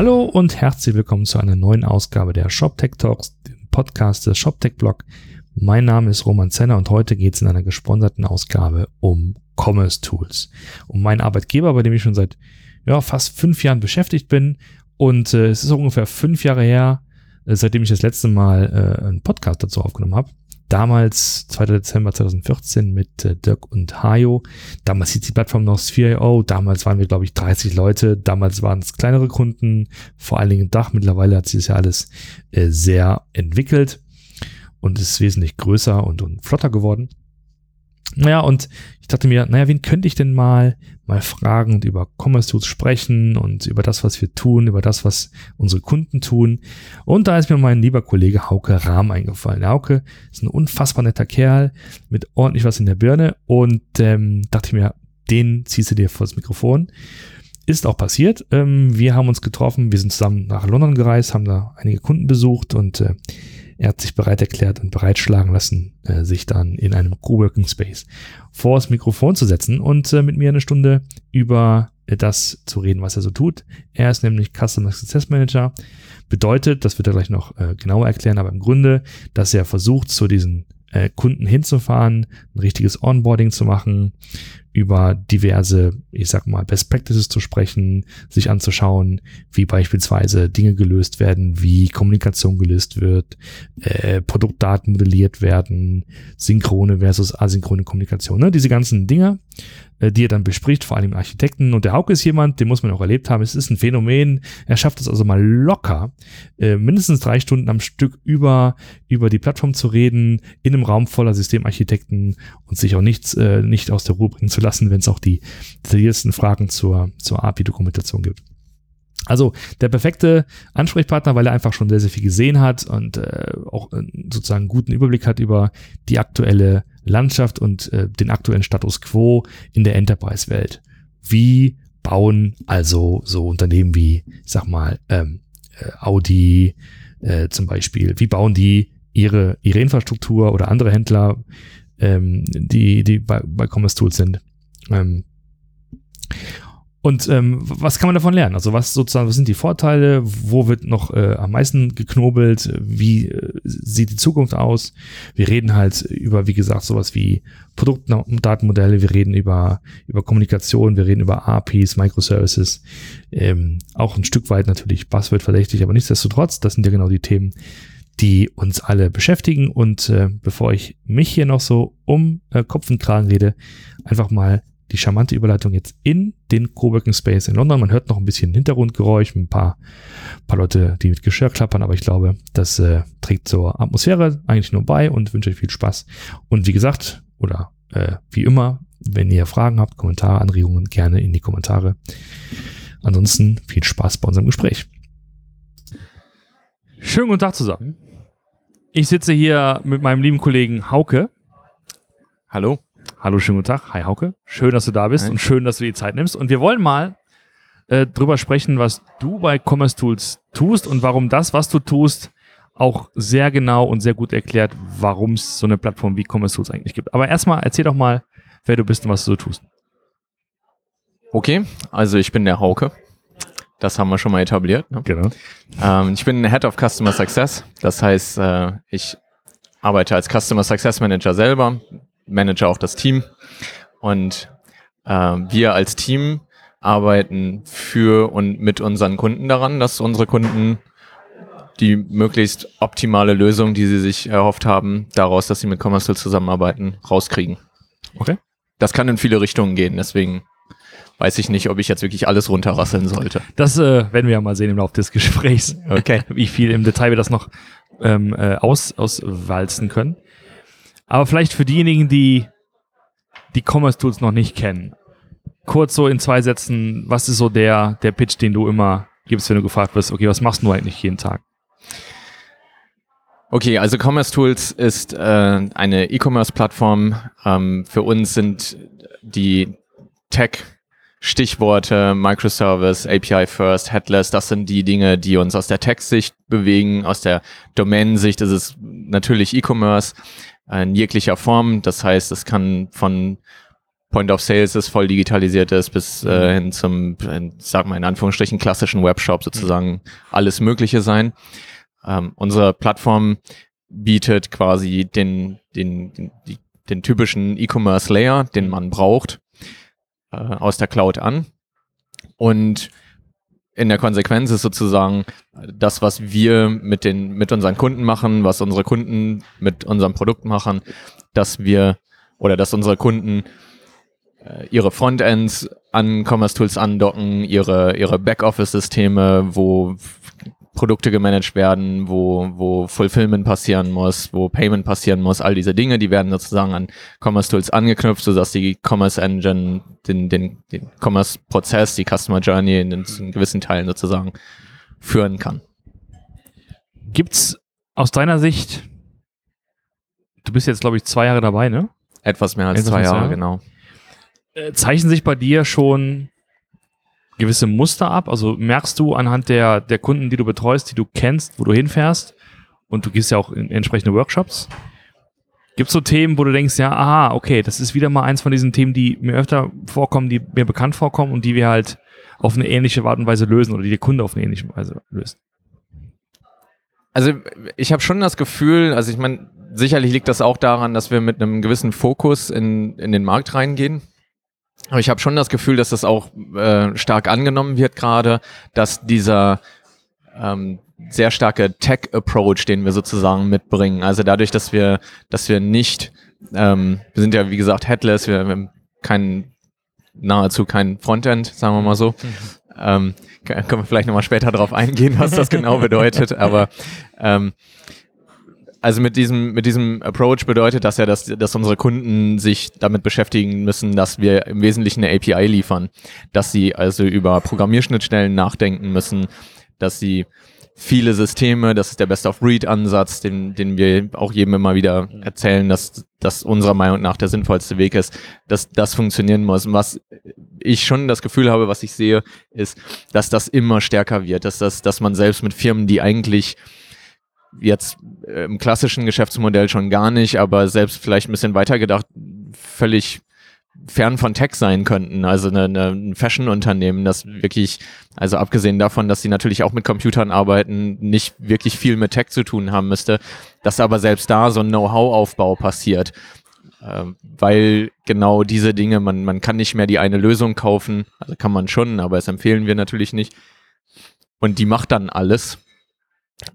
Hallo und herzlich willkommen zu einer neuen Ausgabe der ShopTech Talks, dem Podcast des ShopTech Blog. Mein Name ist Roman Zenner und heute geht es in einer gesponserten Ausgabe um Commerce Tools. Um meinen Arbeitgeber, bei dem ich schon seit ja, fast fünf Jahren beschäftigt bin. Und äh, es ist ungefähr fünf Jahre her, äh, seitdem ich das letzte Mal äh, einen Podcast dazu aufgenommen habe damals, 2. Dezember 2014 mit äh, Dirk und Hajo. Damals hieß die Plattform noch Sphere.io. Damals waren wir, glaube ich, 30 Leute. Damals waren es kleinere Kunden, vor allen Dingen Dach. Mittlerweile hat sich das ja alles äh, sehr entwickelt und ist wesentlich größer und, und flotter geworden. Naja, und ich dachte mir, naja, wen könnte ich denn mal, mal fragen und über Commerce Tools sprechen und über das, was wir tun, über das, was unsere Kunden tun. Und da ist mir mein lieber Kollege Hauke Rahm eingefallen. Hauke ist ein unfassbar netter Kerl mit ordentlich was in der Birne und ähm, dachte mir, den ziehst du dir vor das Mikrofon. Ist auch passiert. Ähm, wir haben uns getroffen, wir sind zusammen nach London gereist, haben da einige Kunden besucht und äh, er hat sich bereit erklärt und bereitschlagen lassen, äh, sich dann in einem Coworking Space vor das Mikrofon zu setzen und äh, mit mir eine Stunde über äh, das zu reden, was er so tut. Er ist nämlich Customer Success Manager. Bedeutet, das wird er gleich noch äh, genauer erklären, aber im Grunde, dass er versucht, zu diesen äh, Kunden hinzufahren, ein richtiges Onboarding zu machen, über diverse, ich sag mal, Best Practices zu sprechen, sich anzuschauen, wie beispielsweise Dinge gelöst werden, wie Kommunikation gelöst wird, äh, Produktdaten modelliert werden, synchrone versus asynchrone Kommunikation, ne? diese ganzen Dinge, die er dann bespricht, vor allem Architekten. Und der Hauke ist jemand, den muss man auch erlebt haben. Es ist ein Phänomen. Er schafft es also mal locker, äh, mindestens drei Stunden am Stück über, über die Plattform zu reden, in einem Raum voller Systemarchitekten und sich auch nichts, äh, nicht aus der Ruhe bringen zu lassen, wenn es auch die detailliertesten Fragen zur, zur API-Dokumentation gibt. Also der perfekte Ansprechpartner, weil er einfach schon sehr, sehr viel gesehen hat und äh, auch äh, sozusagen guten Überblick hat über die aktuelle Landschaft und äh, den aktuellen Status quo in der Enterprise-Welt. Wie bauen also so Unternehmen wie, ich sag mal, ähm, äh, Audi äh, zum Beispiel, wie bauen die ihre, ihre Infrastruktur oder andere Händler, ähm, die, die bei, bei Commerce Tools sind. Ähm, und ähm, was kann man davon lernen? Also was sozusagen, was sind die Vorteile? Wo wird noch äh, am meisten geknobelt? Wie äh, sieht die Zukunft aus? Wir reden halt über, wie gesagt, sowas wie Produktdatenmodelle. Wir reden über über Kommunikation. Wir reden über APIs, Microservices. Ähm, auch ein Stück weit natürlich Buzzword verdächtig, aber nichtsdestotrotz, das sind ja genau die Themen, die uns alle beschäftigen. Und äh, bevor ich mich hier noch so um äh, Kopf und Kragen rede, einfach mal die charmante Überleitung jetzt in den Coworking Space in London. Man hört noch ein bisschen Hintergrundgeräusch, ein paar, paar Leute, die mit Geschirr klappern, aber ich glaube, das äh, trägt zur Atmosphäre eigentlich nur bei und wünsche euch viel Spaß. Und wie gesagt, oder äh, wie immer, wenn ihr Fragen habt, Kommentare, Anregungen, gerne in die Kommentare. Ansonsten viel Spaß bei unserem Gespräch. Schönen guten Tag zusammen. Ich sitze hier mit meinem lieben Kollegen Hauke. Hallo. Hallo, schönen guten Tag. Hi Hauke. Schön, dass du da bist Hi. und schön, dass du die Zeit nimmst. Und wir wollen mal äh, drüber sprechen, was du bei Commerce Tools tust und warum das, was du tust, auch sehr genau und sehr gut erklärt, warum es so eine Plattform wie Commerce Tools eigentlich gibt. Aber erstmal erzähl doch mal, wer du bist und was du so tust. Okay, also ich bin der Hauke. Das haben wir schon mal etabliert. Ne? Genau. Ähm, ich bin Head of Customer Success. Das heißt, äh, ich arbeite als Customer Success Manager selber, manage auch das Team. Und äh, wir als Team arbeiten für und mit unseren Kunden daran, dass unsere Kunden die möglichst optimale Lösung, die sie sich erhofft haben, daraus, dass sie mit Commercial zusammenarbeiten, rauskriegen. Okay. Das kann in viele Richtungen gehen, deswegen weiß ich nicht, ob ich jetzt wirklich alles runterrasseln sollte. Das äh, werden wir ja mal sehen im Laufe des Gesprächs. Okay. Wie viel im Detail wir das noch ähm, äh, aus, auswalzen können. Aber vielleicht für diejenigen, die die Commerce Tools noch nicht kennen, kurz so in zwei Sätzen, was ist so der, der Pitch, den du immer gibst, wenn du gefragt wirst, okay, was machst du eigentlich jeden Tag? Okay, also Commerce Tools ist äh, eine E-Commerce-Plattform. Ähm, für uns sind die Tech Stichworte Microservice, API First, Headless, das sind die Dinge, die uns aus der Tech-Sicht bewegen. Aus der Domain-Sicht ist es natürlich E-Commerce in jeglicher Form. Das heißt, es kann von Point of Sales ist, voll digitalisiert ist, bis äh, hin zum, sag mal in Anführungsstrichen, klassischen Webshop sozusagen alles Mögliche sein. Ähm, unsere Plattform bietet quasi den, den, den, den typischen E-Commerce Layer, den man braucht, äh, aus der Cloud an. Und in der Konsequenz ist sozusagen das, was wir mit den, mit unseren Kunden machen, was unsere Kunden mit unserem Produkt machen, dass wir oder dass unsere Kunden äh, ihre Frontends an Commerce Tools andocken, ihre, ihre Backoffice-Systeme, wo Produkte gemanagt werden, wo, wo Fulfillment passieren muss, wo Payment passieren muss, all diese Dinge, die werden sozusagen an Commerce Tools angeknüpft, sodass die Commerce Engine den, den, den Commerce-Prozess, die Customer Journey in, in gewissen Teilen sozusagen führen kann. Gibt's aus deiner Sicht, du bist jetzt, glaube ich, zwei Jahre dabei, ne? Etwas mehr als Etwas zwei Jahre, Jahre, genau. Äh, zeichnen sich bei dir schon gewisse Muster ab? Also merkst du anhand der, der Kunden, die du betreust, die du kennst, wo du hinfährst und du gehst ja auch in entsprechende Workshops. Gibt es so Themen, wo du denkst, ja, aha, okay, das ist wieder mal eins von diesen Themen, die mir öfter vorkommen, die mir bekannt vorkommen und die wir halt auf eine ähnliche Art und Weise lösen oder die der Kunde auf eine ähnliche Weise löst? Also ich habe schon das Gefühl, also ich meine, sicherlich liegt das auch daran, dass wir mit einem gewissen Fokus in, in den Markt reingehen. Aber ich habe schon das Gefühl, dass das auch äh, stark angenommen wird gerade, dass dieser ähm, sehr starke Tech-Approach, den wir sozusagen mitbringen, also dadurch, dass wir, dass wir nicht, ähm, wir sind ja wie gesagt headless, wir, wir haben kein, nahezu kein Frontend, sagen wir mal so. Mhm. Ähm, können wir vielleicht nochmal später darauf eingehen, was das genau bedeutet, aber ähm, also mit diesem, mit diesem Approach bedeutet das ja, dass, dass unsere Kunden sich damit beschäftigen müssen, dass wir im Wesentlichen eine API liefern, dass sie also über Programmierschnittstellen nachdenken müssen, dass sie viele Systeme, das ist der Best-of-Breed-Ansatz, den, den wir auch jedem immer wieder erzählen, dass das unserer Meinung nach der sinnvollste Weg ist, dass das funktionieren muss. Und was ich schon das Gefühl habe, was ich sehe, ist, dass das immer stärker wird, dass das, dass man selbst mit Firmen, die eigentlich jetzt äh, im klassischen Geschäftsmodell schon gar nicht, aber selbst vielleicht ein bisschen weitergedacht, völlig fern von Tech sein könnten. Also eine, eine, ein Fashion-Unternehmen, das wirklich, also abgesehen davon, dass sie natürlich auch mit Computern arbeiten, nicht wirklich viel mit Tech zu tun haben müsste, dass aber selbst da so ein Know-how-Aufbau passiert. Äh, weil genau diese Dinge, man, man kann nicht mehr die eine Lösung kaufen, also kann man schon, aber es empfehlen wir natürlich nicht. Und die macht dann alles,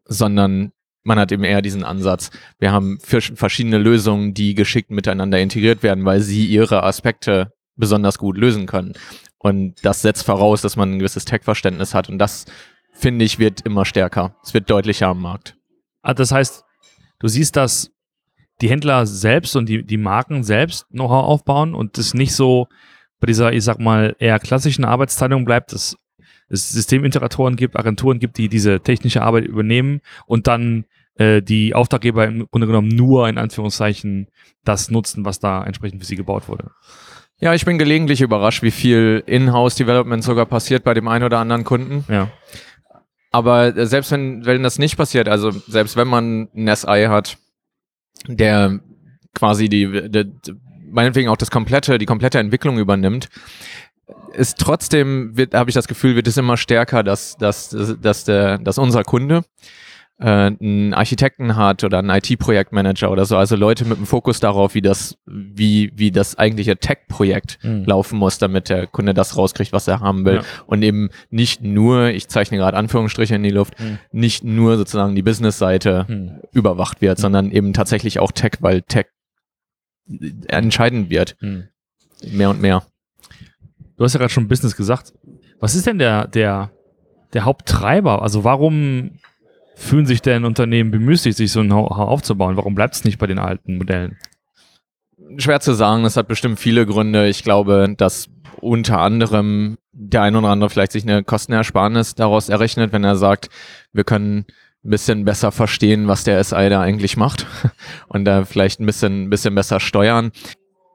sondern man hat eben eher diesen Ansatz, wir haben verschiedene Lösungen, die geschickt miteinander integriert werden, weil sie ihre Aspekte besonders gut lösen können. Und das setzt voraus, dass man ein gewisses Tech-Verständnis hat. Und das, finde ich, wird immer stärker. Es wird deutlicher am Markt. Ah, das heißt, du siehst, dass die Händler selbst und die, die Marken selbst Know-how aufbauen und es nicht so bei dieser, ich sag mal, eher klassischen Arbeitsteilung bleibt, dass es Systemintegratoren gibt, Agenturen gibt, die diese technische Arbeit übernehmen und dann äh, die Auftraggeber im Grunde genommen nur in Anführungszeichen das nutzen, was da entsprechend für sie gebaut wurde. Ja, ich bin gelegentlich überrascht, wie viel Inhouse-Development sogar passiert bei dem einen oder anderen Kunden. Ja. Aber äh, selbst wenn, wenn das nicht passiert, also selbst wenn man ein SI hat, der quasi die, die meinetwegen auch das komplette, die komplette Entwicklung übernimmt, ist trotzdem, wird, habe ich das Gefühl, wird es immer stärker, dass, dass, dass, der, dass unser Kunde äh, einen Architekten hat oder einen IT-Projektmanager oder so, also Leute mit dem Fokus darauf, wie das, wie, wie das eigentliche Tech-Projekt mhm. laufen muss, damit der Kunde das rauskriegt, was er haben will. Ja. Und eben nicht nur, ich zeichne gerade Anführungsstriche in die Luft, mhm. nicht nur sozusagen die Business-Seite mhm. überwacht wird, sondern eben tatsächlich auch Tech, weil Tech entscheidend wird. Hm. Mehr und mehr. Du hast ja gerade schon Business gesagt. Was ist denn der, der, der Haupttreiber? Also warum fühlen sich denn Unternehmen bemüßigt, sich so ein Know-how aufzubauen? Warum bleibt es nicht bei den alten Modellen? Schwer zu sagen, das hat bestimmt viele Gründe. Ich glaube, dass unter anderem der ein oder andere vielleicht sich eine Kostenersparnis daraus errechnet, wenn er sagt, wir können ein bisschen besser verstehen, was der SI da eigentlich macht und da vielleicht ein bisschen, ein bisschen besser steuern.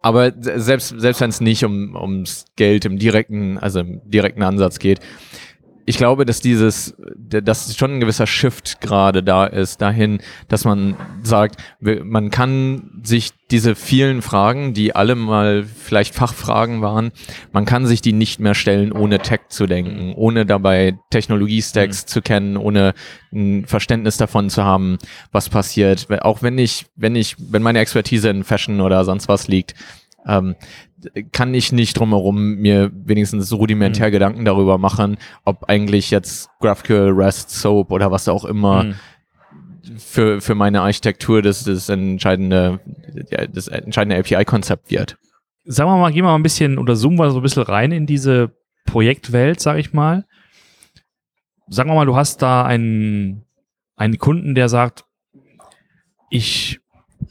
Aber selbst, selbst wenn es nicht um, ums Geld im direkten, also im direkten Ansatz geht, ich glaube, dass dieses, dass schon ein gewisser Shift gerade da ist, dahin, dass man sagt, man kann sich diese vielen Fragen, die alle mal vielleicht Fachfragen waren, man kann sich die nicht mehr stellen, ohne Tech zu denken, ohne dabei Technologiestacks mhm. zu kennen, ohne ein Verständnis davon zu haben, was passiert. Auch wenn ich, wenn ich, wenn meine Expertise in Fashion oder sonst was liegt, ähm, kann ich nicht drumherum mir wenigstens rudimentär mhm. Gedanken darüber machen, ob eigentlich jetzt GraphQL, REST, SOAP oder was auch immer mhm. für, für meine Architektur das, das entscheidende, das entscheidende API-Konzept wird. Sagen wir mal, gehen wir mal ein bisschen oder zoomen wir so ein bisschen rein in diese Projektwelt, sag ich mal. Sagen wir mal, du hast da einen, einen Kunden, der sagt, ich,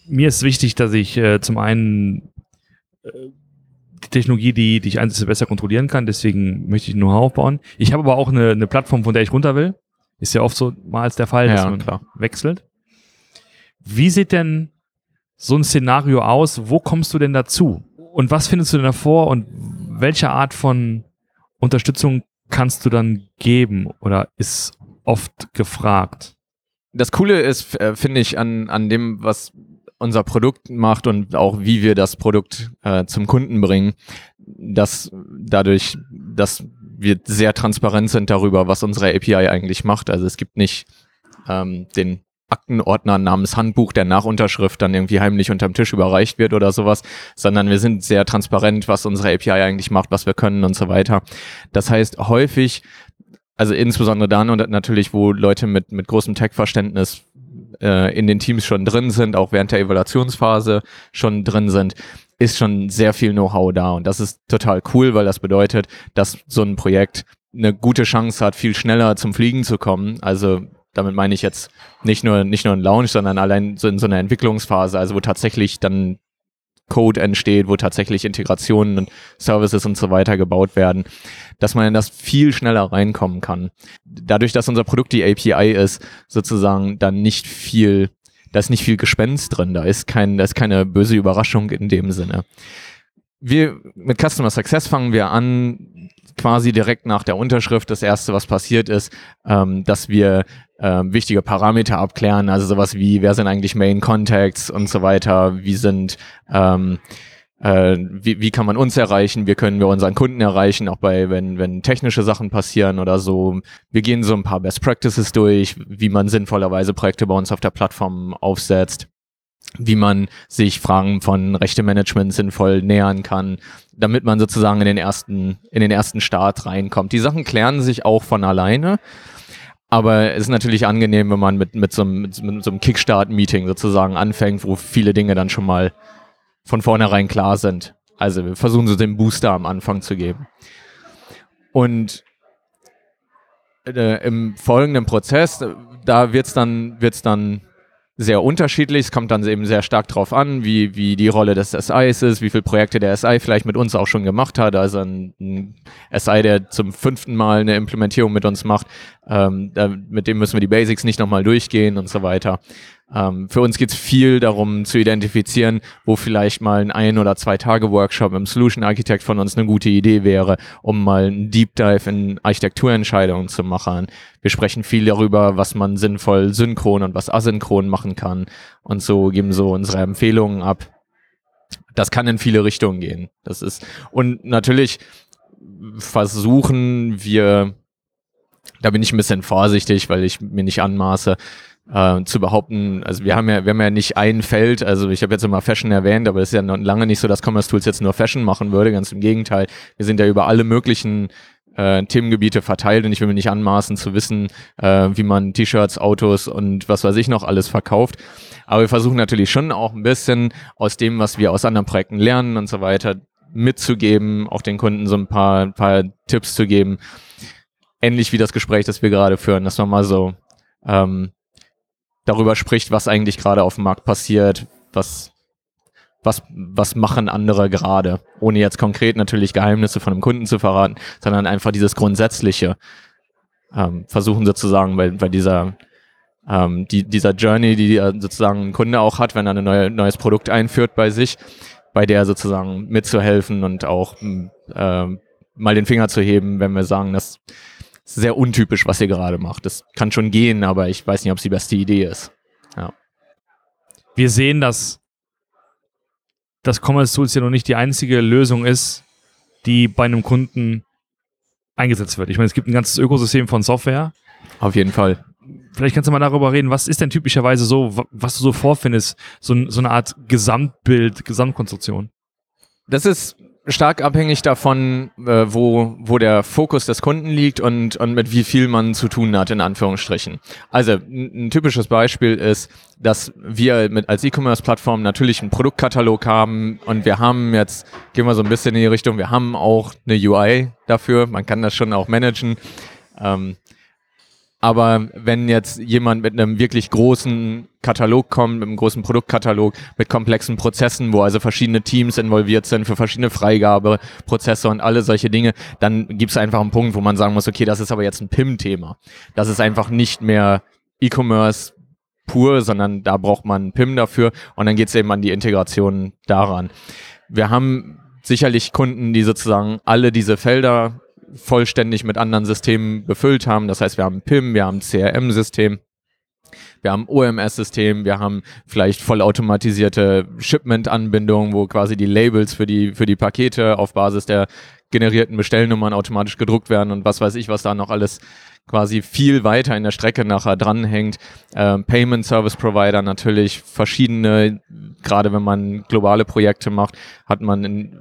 mir ist wichtig, dass ich äh, zum einen die Technologie, die, die ich einsetze, besser kontrollieren kann. Deswegen möchte ich Know-how aufbauen. Ich habe aber auch eine, eine Plattform, von der ich runter will. Ist ja oft so mal als der Fall, dass man klar. wechselt. Wie sieht denn so ein Szenario aus? Wo kommst du denn dazu? Und was findest du denn davor? Und welche Art von Unterstützung kannst du dann geben oder ist oft gefragt? Das Coole ist, äh, finde ich, an, an dem, was unser Produkt macht und auch wie wir das Produkt äh, zum Kunden bringen, dass dadurch, dass wir sehr transparent sind darüber, was unsere API eigentlich macht. Also es gibt nicht ähm, den Aktenordner namens Handbuch, der nach Unterschrift dann irgendwie heimlich unterm Tisch überreicht wird oder sowas, sondern wir sind sehr transparent, was unsere API eigentlich macht, was wir können und so weiter. Das heißt, häufig, also insbesondere dann und natürlich, wo Leute mit, mit großem Tech-Verständnis äh, in den Teams schon drin sind, auch während der Evaluationsphase schon drin sind, ist schon sehr viel Know-how da. Und das ist total cool, weil das bedeutet, dass so ein Projekt eine gute Chance hat, viel schneller zum Fliegen zu kommen. Also damit meine ich jetzt nicht nur, nicht nur ein Launch, sondern allein so in so einer Entwicklungsphase, also wo tatsächlich dann Code entsteht, wo tatsächlich Integrationen und Services und so weiter gebaut werden, dass man in das viel schneller reinkommen kann. Dadurch, dass unser Produkt die API ist, sozusagen dann nicht viel, da ist nicht viel Gespenst drin, da ist kein, da ist keine böse Überraschung in dem Sinne. Wir mit Customer Success fangen wir an, quasi direkt nach der Unterschrift. Das erste, was passiert ist, ähm, dass wir ähm, wichtige Parameter abklären, also sowas wie, wer sind eigentlich Main Contacts und so weiter, wie sind, ähm, äh, wie, wie kann man uns erreichen, wie können wir unseren Kunden erreichen, auch bei, wenn, wenn technische Sachen passieren oder so. Wir gehen so ein paar Best Practices durch, wie man sinnvollerweise Projekte bei uns auf der Plattform aufsetzt wie man sich Fragen von Rechte-Management sinnvoll nähern kann, damit man sozusagen in den ersten, in den ersten Start reinkommt. Die Sachen klären sich auch von alleine. Aber es ist natürlich angenehm, wenn man mit, mit, so, einem, mit, so einem Kickstart-Meeting sozusagen anfängt, wo viele Dinge dann schon mal von vornherein klar sind. Also wir versuchen so den Booster am Anfang zu geben. Und äh, im folgenden Prozess, da wird's dann, wird's dann sehr unterschiedlich. Es kommt dann eben sehr stark drauf an, wie, wie die Rolle des SIs ist, wie viele Projekte der SI vielleicht mit uns auch schon gemacht hat. Also ein, ein SI, der zum fünften Mal eine Implementierung mit uns macht, ähm, da, mit dem müssen wir die Basics nicht nochmal durchgehen und so weiter. Ähm, für uns geht es viel darum zu identifizieren, wo vielleicht mal ein ein- oder zwei Tage Workshop im Solution Architect von uns eine gute Idee wäre, um mal einen Deep Dive in Architekturentscheidungen zu machen. Wir sprechen viel darüber, was man sinnvoll synchron und was asynchron machen kann und so geben so unsere Empfehlungen ab. Das kann in viele Richtungen gehen. Das ist und natürlich versuchen wir da bin ich ein bisschen vorsichtig, weil ich mir nicht anmaße, äh, zu behaupten, also wir haben ja, wir haben ja nicht ein Feld, also ich habe jetzt immer Fashion erwähnt, aber es ist ja noch lange nicht so, dass Commerce Tools jetzt nur Fashion machen würde, ganz im Gegenteil. Wir sind ja über alle möglichen äh, Themengebiete verteilt und ich will mir nicht anmaßen zu wissen, äh, wie man T-Shirts, Autos und was weiß ich noch alles verkauft. Aber wir versuchen natürlich schon auch ein bisschen aus dem, was wir aus anderen Projekten lernen und so weiter, mitzugeben, auch den Kunden so ein paar, ein paar Tipps zu geben. Ähnlich wie das Gespräch, das wir gerade führen, dass man mal so ähm, darüber spricht, was eigentlich gerade auf dem Markt passiert, was, was, was machen andere gerade, ohne jetzt konkret natürlich Geheimnisse von einem Kunden zu verraten, sondern einfach dieses Grundsätzliche ähm, versuchen sozusagen bei, bei dieser, ähm, die, dieser Journey, die sozusagen ein Kunde auch hat, wenn er ein neue, neues Produkt einführt bei sich, bei der sozusagen mitzuhelfen und auch äh, mal den Finger zu heben, wenn wir sagen, dass sehr untypisch, was ihr gerade macht. Das kann schon gehen, aber ich weiß nicht, ob es die beste Idee ist. Ja. Wir sehen, dass das Commerce Tools ja noch nicht die einzige Lösung ist, die bei einem Kunden eingesetzt wird. Ich meine, es gibt ein ganzes Ökosystem von Software. Auf jeden Fall. Vielleicht kannst du mal darüber reden, was ist denn typischerweise so, was du so vorfindest, so, so eine Art Gesamtbild, Gesamtkonstruktion? Das ist stark abhängig davon, äh, wo, wo der Fokus des Kunden liegt und, und mit wie viel man zu tun hat, in Anführungsstrichen. Also ein, typisches Beispiel ist, dass wir mit als E-Commerce-Plattform natürlich einen Produktkatalog haben und wir haben jetzt, gehen wir so ein bisschen in die Richtung, wir haben auch eine UI dafür, man kann das schon auch managen. Ähm, aber wenn jetzt jemand mit einem wirklich großen Katalog kommt, mit einem großen Produktkatalog, mit komplexen Prozessen, wo also verschiedene Teams involviert sind für verschiedene Freigabeprozesse und alle solche Dinge, dann gibt es einfach einen Punkt, wo man sagen muss, okay, das ist aber jetzt ein PIM-Thema. Das ist einfach nicht mehr E-Commerce pur, sondern da braucht man PIM dafür und dann geht es eben an die Integration daran. Wir haben sicherlich Kunden, die sozusagen alle diese Felder vollständig mit anderen Systemen befüllt haben. Das heißt, wir haben PIM, wir haben CRM-System, wir haben OMS-System, wir haben vielleicht vollautomatisierte Shipment-Anbindungen, wo quasi die Labels für die, für die Pakete auf Basis der generierten Bestellnummern automatisch gedruckt werden und was weiß ich, was da noch alles quasi viel weiter in der Strecke nachher dranhängt. Ähm, Payment Service Provider natürlich verschiedene, gerade wenn man globale Projekte macht, hat man in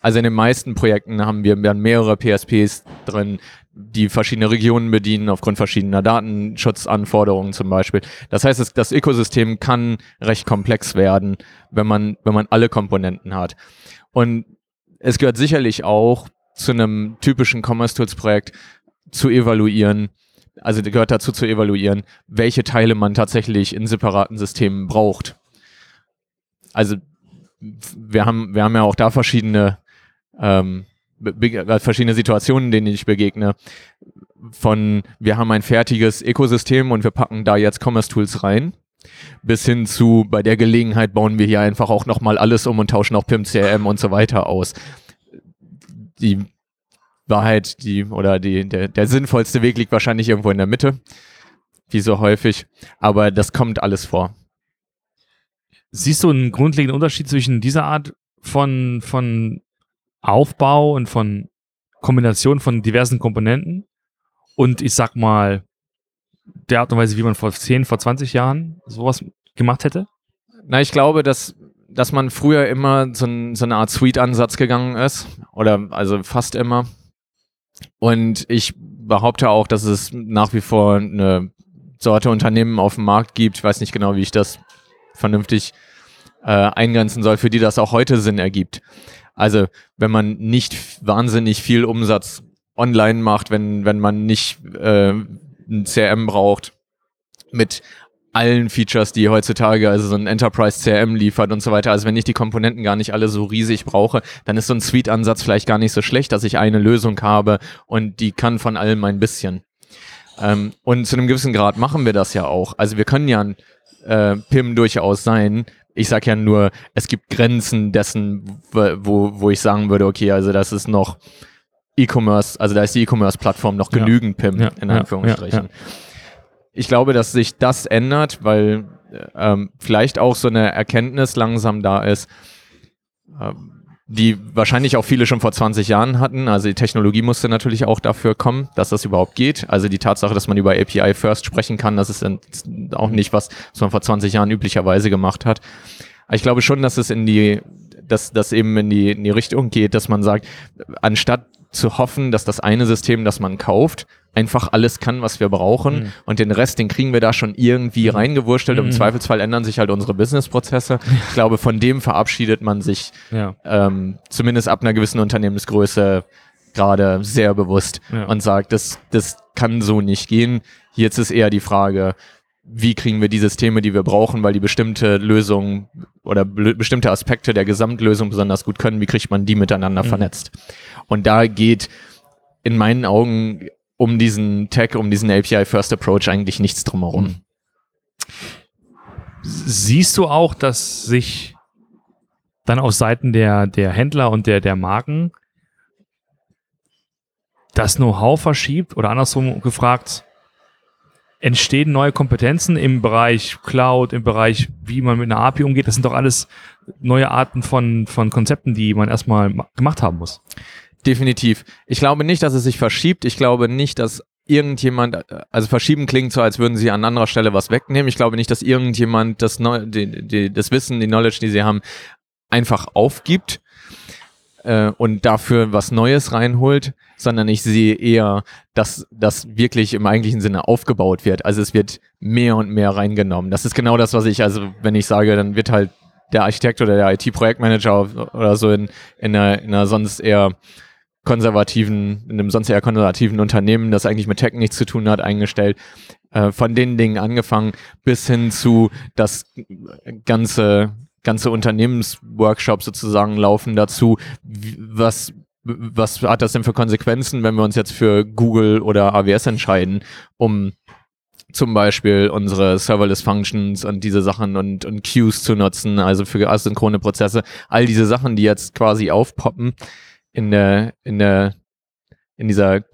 also in den meisten Projekten haben wir mehrere PSPs drin, die verschiedene Regionen bedienen aufgrund verschiedener Datenschutzanforderungen zum Beispiel. Das heißt, das, das Ökosystem kann recht komplex werden, wenn man, wenn man alle Komponenten hat. Und es gehört sicherlich auch zu einem typischen Commerce Tools Projekt zu evaluieren, also gehört dazu zu evaluieren, welche Teile man tatsächlich in separaten Systemen braucht. Also wir haben, wir haben ja auch da verschiedene ähm, verschiedene Situationen, denen ich begegne. Von wir haben ein fertiges Ökosystem und wir packen da jetzt Commerce Tools rein, bis hin zu bei der Gelegenheit bauen wir hier einfach auch nochmal alles um und tauschen auch PIM, CRM und so weiter aus. Die Wahrheit, die oder die, der, der sinnvollste Weg liegt wahrscheinlich irgendwo in der Mitte, wie so häufig, aber das kommt alles vor. Siehst du einen grundlegenden Unterschied zwischen dieser Art von, von Aufbau und von Kombination von diversen Komponenten und ich sag mal, der Art und Weise, wie man vor 10, vor 20 Jahren sowas gemacht hätte? Na, ich glaube, dass, dass man früher immer so, ein, so eine Art Suite-Ansatz gegangen ist. Oder also fast immer. Und ich behaupte auch, dass es nach wie vor eine Sorte Unternehmen auf dem Markt gibt. Ich weiß nicht genau, wie ich das vernünftig äh, eingrenzen soll, für die das auch heute Sinn ergibt. Also wenn man nicht wahnsinnig viel Umsatz online macht, wenn, wenn man nicht äh, ein CRM braucht mit allen Features, die heutzutage also so ein Enterprise CRM liefert und so weiter. Also wenn ich die Komponenten gar nicht alle so riesig brauche, dann ist so ein Suite-Ansatz vielleicht gar nicht so schlecht, dass ich eine Lösung habe und die kann von allem ein bisschen. Ähm, und zu einem gewissen Grad machen wir das ja auch. Also wir können ja ein äh, PIM durchaus sein, ich sage ja nur, es gibt Grenzen dessen, wo, wo ich sagen würde, okay, also das ist noch E-Commerce, also da ist die E-Commerce-Plattform noch genügend PIM, ja, in Anführungsstrichen. Ja, ich glaube, dass sich das ändert, weil ähm, vielleicht auch so eine Erkenntnis langsam da ist, ähm, die wahrscheinlich auch viele schon vor 20 Jahren hatten. Also die Technologie musste natürlich auch dafür kommen, dass das überhaupt geht. Also die Tatsache, dass man über API First sprechen kann, das ist auch nicht was, was man vor 20 Jahren üblicherweise gemacht hat. Aber ich glaube schon, dass es in die, dass das eben in die, in die Richtung geht, dass man sagt, anstatt zu hoffen, dass das eine System, das man kauft, einfach alles kann, was wir brauchen. Mhm. Und den Rest, den kriegen wir da schon irgendwie mhm. reingewurstelt. Mhm. Im Zweifelsfall ändern sich halt unsere Businessprozesse. Ich glaube, von dem verabschiedet man sich ja. ähm, zumindest ab einer gewissen Unternehmensgröße gerade sehr bewusst ja. und sagt, das, das kann so nicht gehen. Jetzt ist eher die Frage, wie kriegen wir die Systeme, die wir brauchen, weil die bestimmte Lösungen oder bestimmte Aspekte der Gesamtlösung besonders gut können, wie kriegt man die miteinander mhm. vernetzt? Und da geht in meinen Augen um diesen Tag, um diesen API First Approach eigentlich nichts drumherum. Mhm. Siehst du auch, dass sich dann auf Seiten der, der Händler und der, der Marken das Know-how verschiebt oder andersrum gefragt, entstehen neue Kompetenzen im Bereich Cloud, im Bereich, wie man mit einer API umgeht. Das sind doch alles neue Arten von, von Konzepten, die man erstmal gemacht haben muss. Definitiv. Ich glaube nicht, dass es sich verschiebt. Ich glaube nicht, dass irgendjemand, also verschieben klingt so, als würden sie an anderer Stelle was wegnehmen. Ich glaube nicht, dass irgendjemand das, Neu die, die, das Wissen, die Knowledge, die sie haben, einfach aufgibt äh, und dafür was Neues reinholt, sondern ich sehe eher, dass das wirklich im eigentlichen Sinne aufgebaut wird. Also es wird mehr und mehr reingenommen. Das ist genau das, was ich, also wenn ich sage, dann wird halt der Architekt oder der IT-Projektmanager oder so in, in, einer, in einer sonst eher konservativen, in einem sonst eher konservativen Unternehmen, das eigentlich mit Tech nichts zu tun hat, eingestellt. Äh, von den Dingen angefangen bis hin zu das ganze ganze Unternehmensworkshops sozusagen laufen dazu, was was hat das denn für Konsequenzen, wenn wir uns jetzt für Google oder AWS entscheiden, um zum Beispiel unsere Serverless Functions und diese Sachen und, und Queues zu nutzen, also für asynchrone Prozesse, all diese Sachen, die jetzt quasi aufpoppen in der, in der, in dieser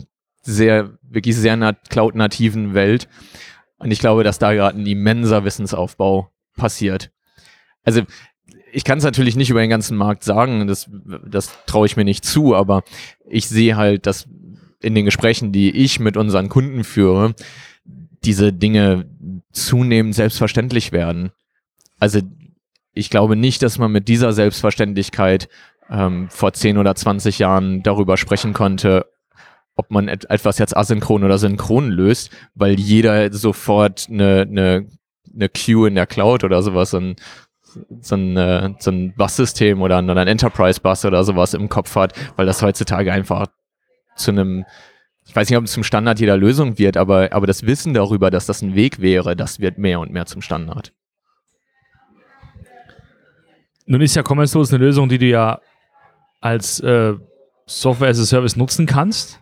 sehr, wirklich sehr cloud-nativen Welt. Und ich glaube, dass da gerade ein immenser Wissensaufbau passiert also ich kann es natürlich nicht über den ganzen Markt sagen, das, das traue ich mir nicht zu, aber ich sehe halt, dass in den Gesprächen, die ich mit unseren Kunden führe, diese Dinge zunehmend selbstverständlich werden. Also ich glaube nicht, dass man mit dieser Selbstverständlichkeit ähm, vor 10 oder 20 Jahren darüber sprechen konnte, ob man et etwas jetzt asynchron oder synchron löst, weil jeder sofort eine, eine, eine Queue in der Cloud oder sowas, und so ein, äh, so ein Bus-System oder ein, ein Enterprise-Bus oder sowas im Kopf hat, weil das heutzutage einfach zu einem, ich weiß nicht, ob es zum Standard jeder Lösung wird, aber, aber das Wissen darüber, dass das ein Weg wäre, das wird mehr und mehr zum Standard. Nun ist ja Tools eine Lösung, die du ja als äh, Software as a Service nutzen kannst.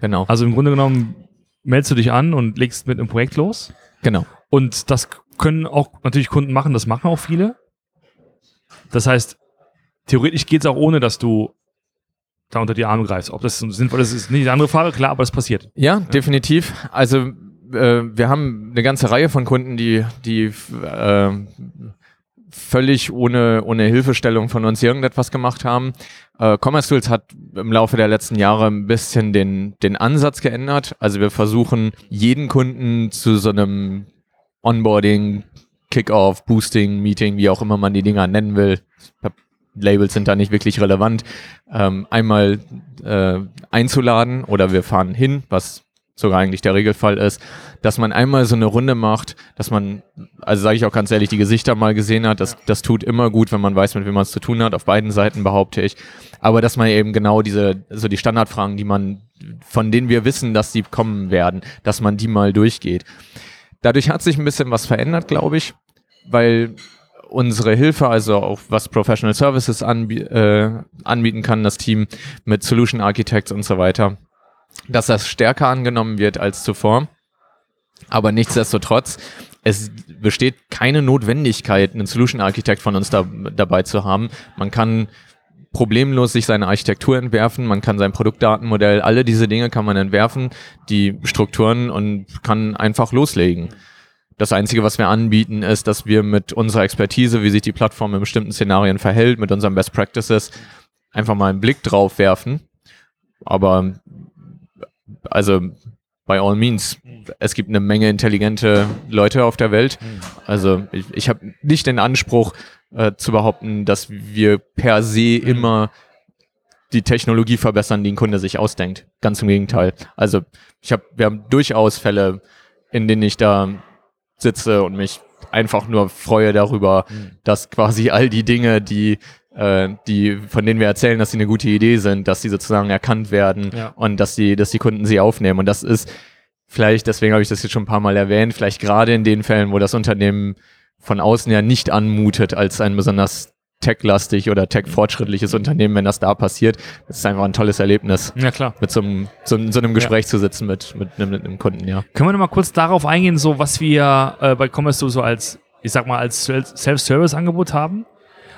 Genau. Also im Grunde genommen meldest du dich an und legst mit einem Projekt los. Genau. Und das können auch natürlich Kunden machen, das machen auch viele. Das heißt, theoretisch geht es auch ohne, dass du da unter die Arme greifst. Ob das sinnvoll ist, ist nicht eine andere Frage, klar, aber das passiert. Ja, definitiv. Also äh, wir haben eine ganze Reihe von Kunden, die, die äh, völlig ohne, ohne Hilfestellung von uns irgendetwas gemacht haben. Äh, Commerce Tools hat im Laufe der letzten Jahre ein bisschen den, den Ansatz geändert. Also wir versuchen, jeden Kunden zu so einem Onboarding, Kickoff, Boosting, Meeting, wie auch immer man die Dinger nennen will. Labels sind da nicht wirklich relevant. Ähm, einmal äh, einzuladen oder wir fahren hin, was sogar eigentlich der Regelfall ist, dass man einmal so eine Runde macht, dass man, also sage ich auch ganz ehrlich, die Gesichter mal gesehen hat, das, das tut immer gut, wenn man weiß, mit wem man es zu tun hat, auf beiden Seiten behaupte ich. Aber dass man eben genau diese, so die Standardfragen, die man, von denen wir wissen, dass sie kommen werden, dass man die mal durchgeht. Dadurch hat sich ein bisschen was verändert, glaube ich, weil unsere Hilfe, also auch was Professional Services anbie äh, anbieten kann, das Team mit Solution Architects und so weiter, dass das stärker angenommen wird als zuvor. Aber nichtsdestotrotz, es besteht keine Notwendigkeit, einen Solution Architect von uns da, dabei zu haben. Man kann problemlos sich seine Architektur entwerfen, man kann sein Produktdatenmodell, alle diese Dinge kann man entwerfen, die Strukturen und kann einfach loslegen. Das Einzige, was wir anbieten, ist, dass wir mit unserer Expertise, wie sich die Plattform in bestimmten Szenarien verhält, mit unseren Best Practices, einfach mal einen Blick drauf werfen. Aber also by all means, es gibt eine Menge intelligente Leute auf der Welt. Also ich, ich habe nicht den Anspruch äh, zu behaupten, dass wir per se immer die Technologie verbessern, die ein Kunde sich ausdenkt. Ganz im Gegenteil. Also ich habe, wir haben durchaus Fälle, in denen ich da sitze und mich einfach nur freue darüber, mhm. dass quasi all die Dinge, die die, von denen wir erzählen, dass sie eine gute Idee sind, dass sie sozusagen erkannt werden ja. und dass die, dass die Kunden sie aufnehmen. Und das ist vielleicht, deswegen habe ich das jetzt schon ein paar Mal erwähnt, vielleicht gerade in den Fällen, wo das Unternehmen von außen ja nicht anmutet als ein besonders tech-lastig oder tech-fortschrittliches Unternehmen, wenn das da passiert. Das ist einfach ein tolles Erlebnis. Ja, klar. Mit so einem, so, so einem Gespräch ja. zu sitzen mit, mit, einem, mit einem Kunden, ja. Können wir noch mal kurz darauf eingehen, so was wir äh, bei Commerce so als, ich sag mal, als Self-Service-Angebot haben?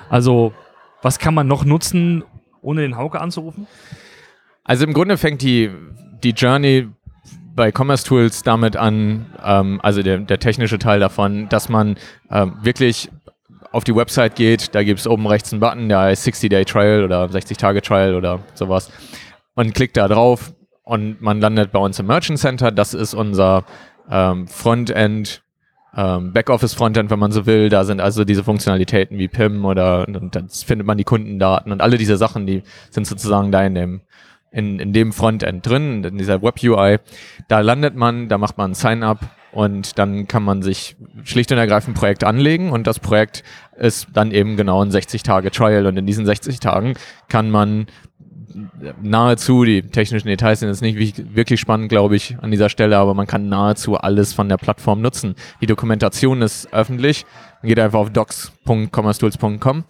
Also, was kann man noch nutzen, ohne den Hauke anzurufen? Also im Grunde fängt die, die Journey bei Commerce Tools damit an, ähm, also der, der technische Teil davon, dass man ähm, wirklich auf die Website geht, da gibt es oben rechts einen Button, der heißt 60-Day-Trial oder 60-Tage-Trial oder sowas. Man klickt da drauf und man landet bei uns im Merchant Center. Das ist unser ähm, Frontend, ähm, Backoffice-Frontend, wenn man so will. Da sind also diese Funktionalitäten wie PIM oder und dann findet man die Kundendaten und alle diese Sachen, die sind sozusagen da in dem in, in dem Frontend drin, in dieser Web-UI. Da landet man, da macht man ein Sign-up und dann kann man sich schlicht und ergreifend ein Projekt anlegen und das Projekt ist dann eben genau ein 60-Tage-Trial und in diesen 60 Tagen kann man nahezu, die technischen Details sind jetzt nicht wirklich spannend, glaube ich, an dieser Stelle, aber man kann nahezu alles von der Plattform nutzen. Die Dokumentation ist öffentlich. Man geht einfach auf docs.commercetools.com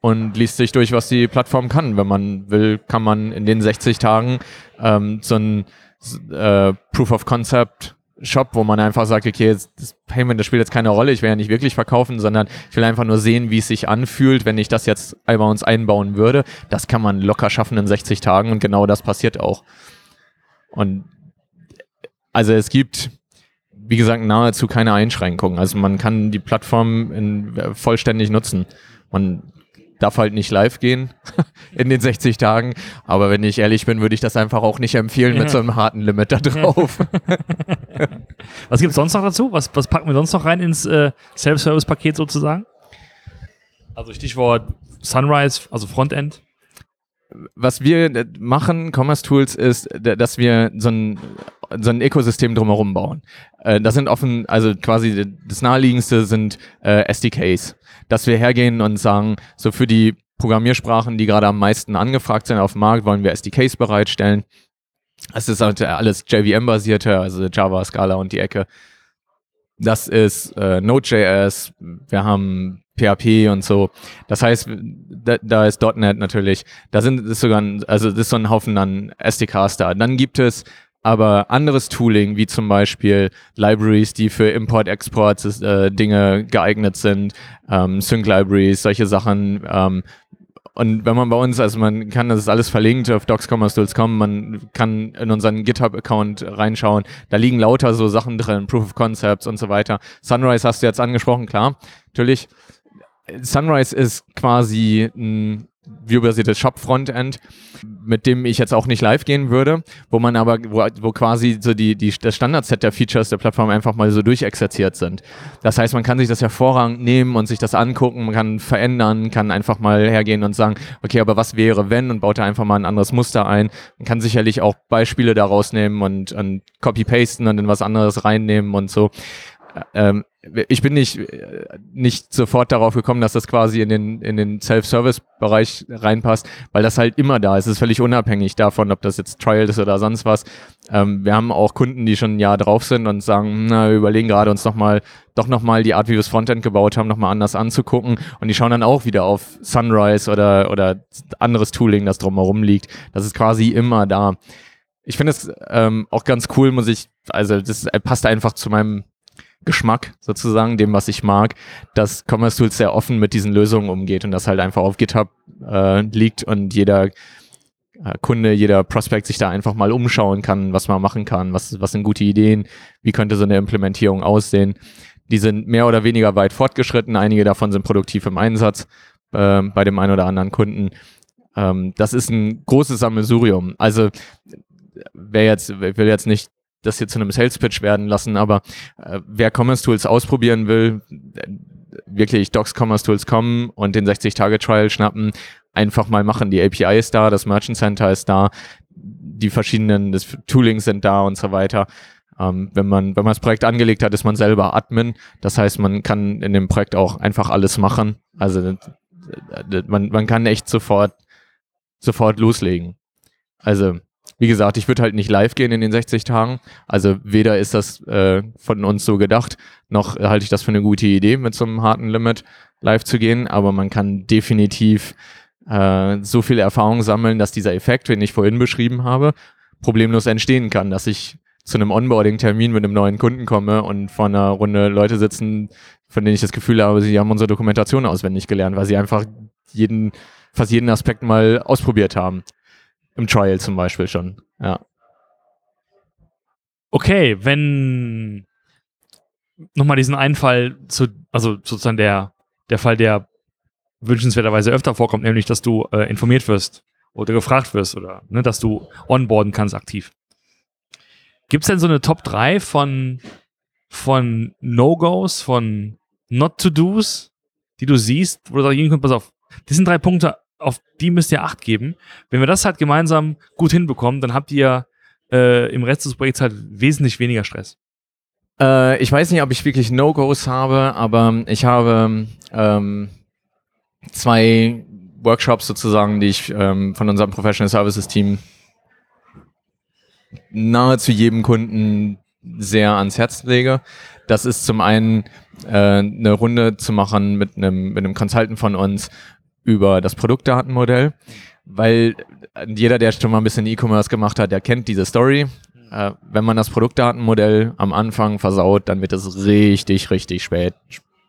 und liest sich durch, was die Plattform kann. Wenn man will, kann man in den 60 Tagen ähm, so ein äh, Proof of Concept Shop, wo man einfach sagt, okay, jetzt, das Payment, das spielt jetzt keine Rolle, ich will ja nicht wirklich verkaufen, sondern ich will einfach nur sehen, wie es sich anfühlt, wenn ich das jetzt bei uns einbauen würde. Das kann man locker schaffen in 60 Tagen und genau das passiert auch. Und also es gibt, wie gesagt, nahezu keine Einschränkungen. Also man kann die Plattform in, vollständig nutzen. Man darf halt nicht live gehen in den 60 Tagen. Aber wenn ich ehrlich bin, würde ich das einfach auch nicht empfehlen ja. mit so einem harten Limit da drauf. was gibt es sonst noch dazu? Was, was packen wir sonst noch rein ins äh, Self-Service-Paket sozusagen? Also Stichwort Sunrise, also Frontend. Was wir äh, machen, Commerce Tools, ist, dass wir so ein, so ein Ökosystem drumherum bauen. Äh, das sind offen, also quasi das naheliegendste sind äh, SDKs dass wir hergehen und sagen, so für die Programmiersprachen, die gerade am meisten angefragt sind auf dem Markt, wollen wir SDKs bereitstellen. Es ist halt alles JVM-basierte, also Java, Scala und die Ecke. Das ist äh, Node.js, wir haben PHP und so. Das heißt, da, da ist .NET natürlich. Da sind ist sogar, ein, also das ist so ein Haufen an SDKs da. Dann gibt es aber anderes Tooling, wie zum Beispiel Libraries, die für Import-Export äh, Dinge geeignet sind, ähm, Sync-Libraries, solche Sachen. Ähm, und wenn man bei uns, also man kann, das ist alles verlinkt auf docscommerce.com, man kann in unseren GitHub-Account reinschauen, da liegen lauter so Sachen drin, Proof of Concepts und so weiter. Sunrise hast du jetzt angesprochen, klar, natürlich. Sunrise ist quasi ein View-basiertes Shop-Frontend, mit dem ich jetzt auch nicht live gehen würde, wo man aber, wo, wo quasi so die, die, das Standardset der Features der Plattform einfach mal so durchexerziert sind. Das heißt, man kann sich das hervorragend nehmen und sich das angucken, man kann verändern, kann einfach mal hergehen und sagen, okay, aber was wäre, wenn und baut da einfach mal ein anderes Muster ein. Man kann sicherlich auch Beispiele daraus nehmen und, und copy-pasten und in was anderes reinnehmen und so. Ähm, ich bin nicht, nicht sofort darauf gekommen, dass das quasi in den, in den Self-Service-Bereich reinpasst, weil das halt immer da ist. Es ist völlig unabhängig davon, ob das jetzt Trial ist oder sonst was. Ähm, wir haben auch Kunden, die schon ein Jahr drauf sind und sagen, na, wir überlegen gerade uns nochmal, doch nochmal die Art, wie wir das Frontend gebaut haben, nochmal anders anzugucken. Und die schauen dann auch wieder auf Sunrise oder, oder anderes Tooling, das drumherum liegt. Das ist quasi immer da. Ich finde es ähm, auch ganz cool, muss ich, also das passt einfach zu meinem Geschmack sozusagen, dem, was ich mag, dass Commerce Tools sehr offen mit diesen Lösungen umgeht und das halt einfach auf GitHub äh, liegt und jeder äh, Kunde, jeder Prospect sich da einfach mal umschauen kann, was man machen kann, was, was sind gute Ideen, wie könnte so eine Implementierung aussehen. Die sind mehr oder weniger weit fortgeschritten, einige davon sind produktiv im Einsatz äh, bei dem einen oder anderen Kunden. Ähm, das ist ein großes Sammelsurium. Also wer jetzt, ich will jetzt nicht das hier zu einem Sales Pitch werden lassen, aber äh, wer Commerce Tools ausprobieren will, äh, wirklich Docs Commerce Tools kommen und den 60-Tage-Trial schnappen, einfach mal machen. Die API ist da, das Merchant Center ist da, die verschiedenen das Toolings sind da und so weiter. Ähm, wenn man wenn man das Projekt angelegt hat, ist man selber Admin. Das heißt, man kann in dem Projekt auch einfach alles machen. Also äh, man, man kann echt sofort sofort loslegen. Also wie gesagt, ich würde halt nicht live gehen in den 60 Tagen. Also weder ist das äh, von uns so gedacht, noch halte ich das für eine gute Idee, mit so einem harten Limit live zu gehen. Aber man kann definitiv äh, so viel Erfahrung sammeln, dass dieser Effekt, den ich vorhin beschrieben habe, problemlos entstehen kann, dass ich zu einem Onboarding-Termin mit einem neuen Kunden komme und vor einer Runde Leute sitzen, von denen ich das Gefühl habe, sie haben unsere Dokumentation auswendig gelernt, weil sie einfach jeden, fast jeden Aspekt mal ausprobiert haben im Trial zum Beispiel schon. Ja. Okay, wenn nochmal diesen einen Fall zu, also sozusagen der, der Fall, der wünschenswerterweise öfter vorkommt, nämlich, dass du äh, informiert wirst oder gefragt wirst oder ne, dass du onboarden kannst aktiv. Gibt es denn so eine Top 3 von, von No-Gos, von Not-to-Dos, die du siehst, wo du sagen kannst, pass auf, das sind drei Punkte, auf die müsst ihr Acht geben. Wenn wir das halt gemeinsam gut hinbekommen, dann habt ihr äh, im Rest des Projekts halt wesentlich weniger Stress. Äh, ich weiß nicht, ob ich wirklich No-Gos habe, aber ich habe ähm, zwei Workshops sozusagen, die ich ähm, von unserem Professional Services Team nahezu jedem Kunden sehr ans Herz lege. Das ist zum einen äh, eine Runde zu machen mit einem, mit einem Consultant von uns über das Produktdatenmodell, weil jeder, der schon mal ein bisschen E-Commerce gemacht hat, der kennt diese Story. Äh, wenn man das Produktdatenmodell am Anfang versaut, dann wird es richtig, richtig spät,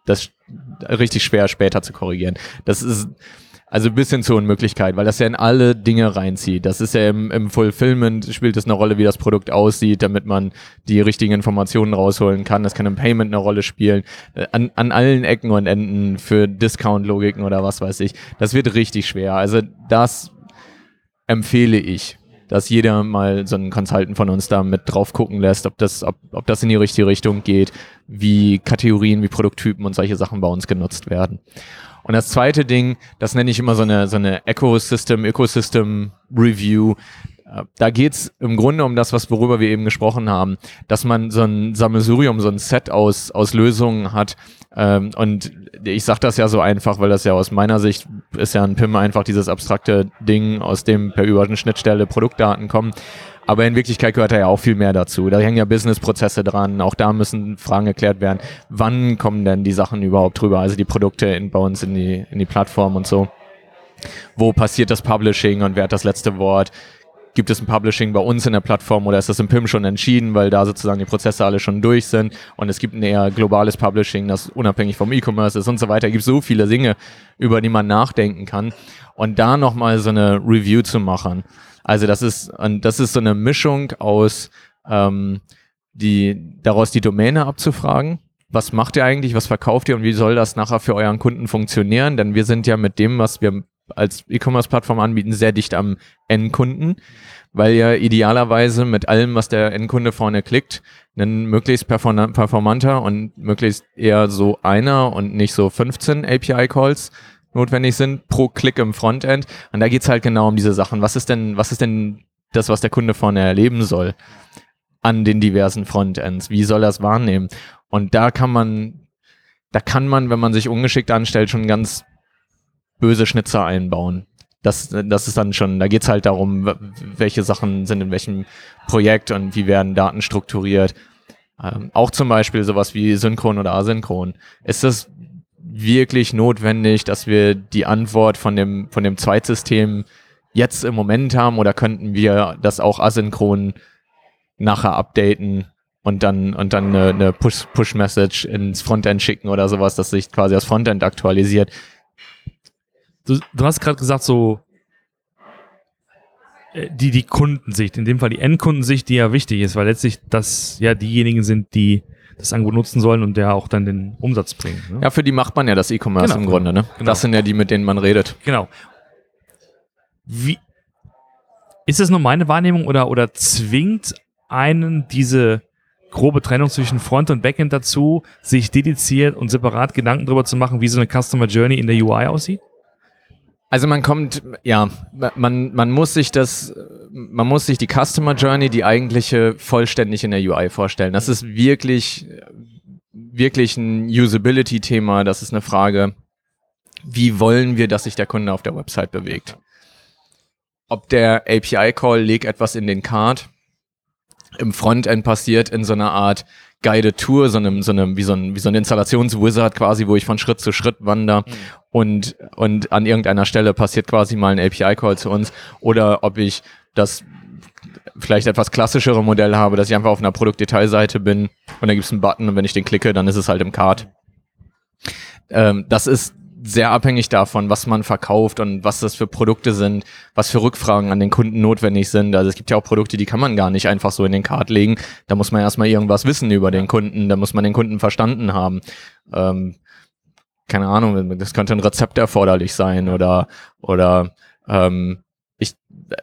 das richtig schwer später zu korrigieren. Das ist also bis hin zur Unmöglichkeit, weil das ja in alle Dinge reinzieht. Das ist ja im, im Fulfillment spielt es eine Rolle, wie das Produkt aussieht, damit man die richtigen Informationen rausholen kann. Das kann im Payment eine Rolle spielen. Äh, an, an allen Ecken und Enden für Discount-Logiken oder was weiß ich. Das wird richtig schwer. Also das empfehle ich dass jeder mal so einen Consultant von uns da mit drauf gucken lässt, ob das, ob, ob das in die richtige Richtung geht, wie Kategorien, wie Produkttypen und solche Sachen bei uns genutzt werden. Und das zweite Ding, das nenne ich immer so eine, so eine Ecosystem, Ecosystem Review. Äh, da geht's im Grunde um das, was worüber wir eben gesprochen haben, dass man so ein Sammelsurium, so ein Set aus, aus Lösungen hat. Ähm, und ich sage das ja so einfach, weil das ja aus meiner Sicht ist ja ein PIM einfach dieses abstrakte Ding, aus dem per Schnittstelle Produktdaten kommen. Aber in Wirklichkeit gehört da ja auch viel mehr dazu. Da hängen ja Businessprozesse dran. Auch da müssen Fragen geklärt werden. Wann kommen denn die Sachen überhaupt drüber? Also die Produkte in, bei uns in die, in die Plattform und so. Wo passiert das Publishing und wer hat das letzte Wort? Gibt es ein Publishing bei uns in der Plattform oder ist das im PIM schon entschieden, weil da sozusagen die Prozesse alle schon durch sind und es gibt ein eher globales Publishing, das unabhängig vom E-Commerce ist und so weiter. Es gibt so viele Dinge, über die man nachdenken kann. Und da nochmal so eine Review zu machen also das ist, das ist so eine Mischung aus ähm, die, daraus die Domäne abzufragen. Was macht ihr eigentlich? Was verkauft ihr und wie soll das nachher für euren Kunden funktionieren? Denn wir sind ja mit dem, was wir als E-Commerce-Plattform anbieten, sehr dicht am Endkunden, weil ja idealerweise mit allem, was der Endkunde vorne klickt, ein möglichst performanter und möglichst eher so einer und nicht so 15 API-Calls notwendig sind pro Klick im Frontend. Und da geht's halt genau um diese Sachen. Was ist denn, was ist denn das, was der Kunde vorne erleben soll an den diversen Frontends? Wie soll er es wahrnehmen? Und da kann man, da kann man, wenn man sich ungeschickt anstellt, schon ganz böse Schnitzer einbauen. Das, das ist dann schon, da geht's halt darum, welche Sachen sind in welchem Projekt und wie werden Daten strukturiert. Ähm, auch zum Beispiel sowas wie synchron oder asynchron. Ist das wirklich notwendig, dass wir die Antwort von dem, von dem Zweitsystem jetzt im Moment haben oder könnten wir das auch asynchron nachher updaten und dann, und dann eine, eine Push-Message Push ins Frontend schicken oder sowas, dass sich quasi das Frontend aktualisiert. Du, du hast gerade gesagt, so äh, die, die Kundensicht, in dem Fall die Endkundensicht, die ja wichtig ist, weil letztlich das ja diejenigen sind, die das Angebot nutzen sollen und der auch dann den Umsatz bringt. Ne? Ja, für die macht man ja das E-Commerce genau, im Grunde. Ne? Genau. Das sind ja die, mit denen man redet. Genau. Wie, ist es nur meine Wahrnehmung oder, oder zwingt einen diese grobe Trennung zwischen Front und Backend dazu, sich dediziert und separat Gedanken darüber zu machen, wie so eine Customer Journey in der UI aussieht? Also man kommt, ja, man, man muss sich das, man muss sich die Customer Journey, die eigentliche, vollständig in der UI vorstellen. Das ist wirklich, wirklich ein Usability-Thema. Das ist eine Frage, wie wollen wir, dass sich der Kunde auf der Website bewegt? Ob der API-Call legt etwas in den Card, im Frontend passiert in so einer Art Guided Tour, so einem, so einem, wie so ein, wie so ein Installationswizard quasi, wo ich von Schritt zu Schritt wandere mhm. und, und an irgendeiner Stelle passiert quasi mal ein API-Call zu uns oder ob ich das vielleicht etwas klassischere Modell habe, dass ich einfach auf einer Produktdetailseite bin und da gibt es einen Button und wenn ich den klicke, dann ist es halt im Card. Ähm, das ist sehr abhängig davon, was man verkauft und was das für Produkte sind, was für Rückfragen an den Kunden notwendig sind. Also es gibt ja auch Produkte, die kann man gar nicht einfach so in den Card legen. Da muss man erstmal irgendwas wissen über den Kunden, da muss man den Kunden verstanden haben. Ähm, keine Ahnung, das könnte ein Rezept erforderlich sein oder, oder ähm, ich,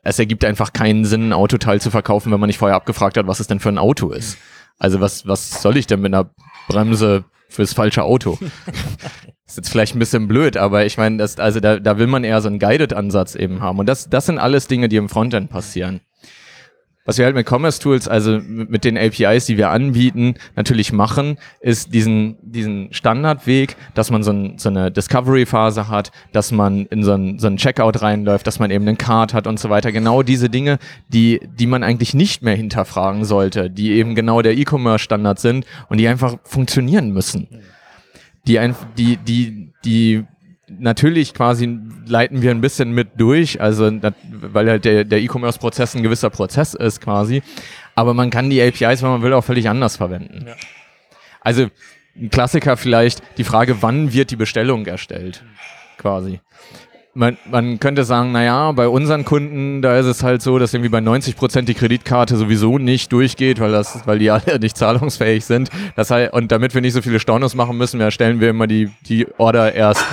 es ergibt einfach keinen Sinn, ein Autoteil zu verkaufen, wenn man nicht vorher abgefragt hat, was es denn für ein Auto ist. Also was, was soll ich denn mit einer Bremse fürs falsche Auto? ist jetzt vielleicht ein bisschen blöd, aber ich meine, das, also da, da will man eher so einen Guided-Ansatz eben haben. Und das, das sind alles Dinge, die im Frontend passieren. Was wir halt mit Commerce Tools, also mit den APIs, die wir anbieten, natürlich machen, ist diesen, diesen Standardweg, dass man so, ein, so eine Discovery-Phase hat, dass man in so ein, so ein Checkout reinläuft, dass man eben einen Card hat und so weiter. Genau diese Dinge, die, die man eigentlich nicht mehr hinterfragen sollte, die eben genau der E-Commerce-Standard sind und die einfach funktionieren müssen. Die, ein, die, die, die natürlich quasi leiten wir ein bisschen mit durch, also weil halt der, der E-Commerce-Prozess ein gewisser Prozess ist quasi. Aber man kann die APIs, wenn man will, auch völlig anders verwenden. Ja. Also ein Klassiker vielleicht die Frage, wann wird die Bestellung erstellt? Quasi man, man könnte sagen, naja, bei unseren Kunden, da ist es halt so, dass irgendwie bei 90 Prozent die Kreditkarte sowieso nicht durchgeht, weil das, weil die alle nicht zahlungsfähig sind. Das heißt, und damit wir nicht so viele Stornos machen müssen, erstellen wir immer die, die Order erst,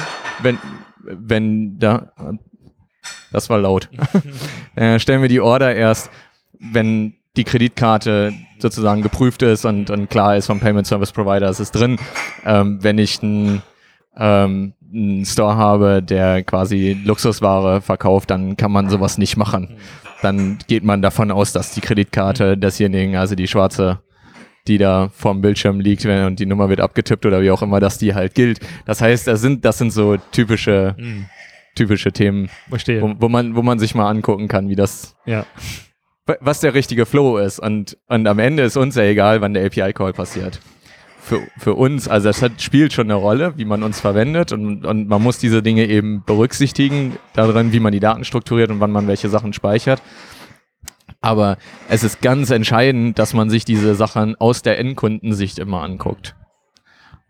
wenn, wenn da, das war laut, äh, stellen wir die Order erst, wenn die Kreditkarte sozusagen geprüft ist und, und klar ist vom Payment Service Provider, es ist drin. Ähm, wenn ich ein ähm, einen Store habe, der quasi Luxusware verkauft, dann kann man sowas nicht machen. Dann geht man davon aus, dass die Kreditkarte desjenigen, also die schwarze, die da vorm Bildschirm liegt und die Nummer wird abgetippt oder wie auch immer, dass die halt gilt. Das heißt, das sind, das sind so typische, mhm. typische Themen, wo, wo, man, wo man sich mal angucken kann, wie das, ja. was der richtige Flow ist. Und, und am Ende ist uns ja egal, wann der API-Call passiert für, für uns, also das hat, spielt schon eine Rolle, wie man uns verwendet und, und man muss diese Dinge eben berücksichtigen, darin, wie man die Daten strukturiert und wann man welche Sachen speichert. Aber es ist ganz entscheidend, dass man sich diese Sachen aus der Endkundensicht immer anguckt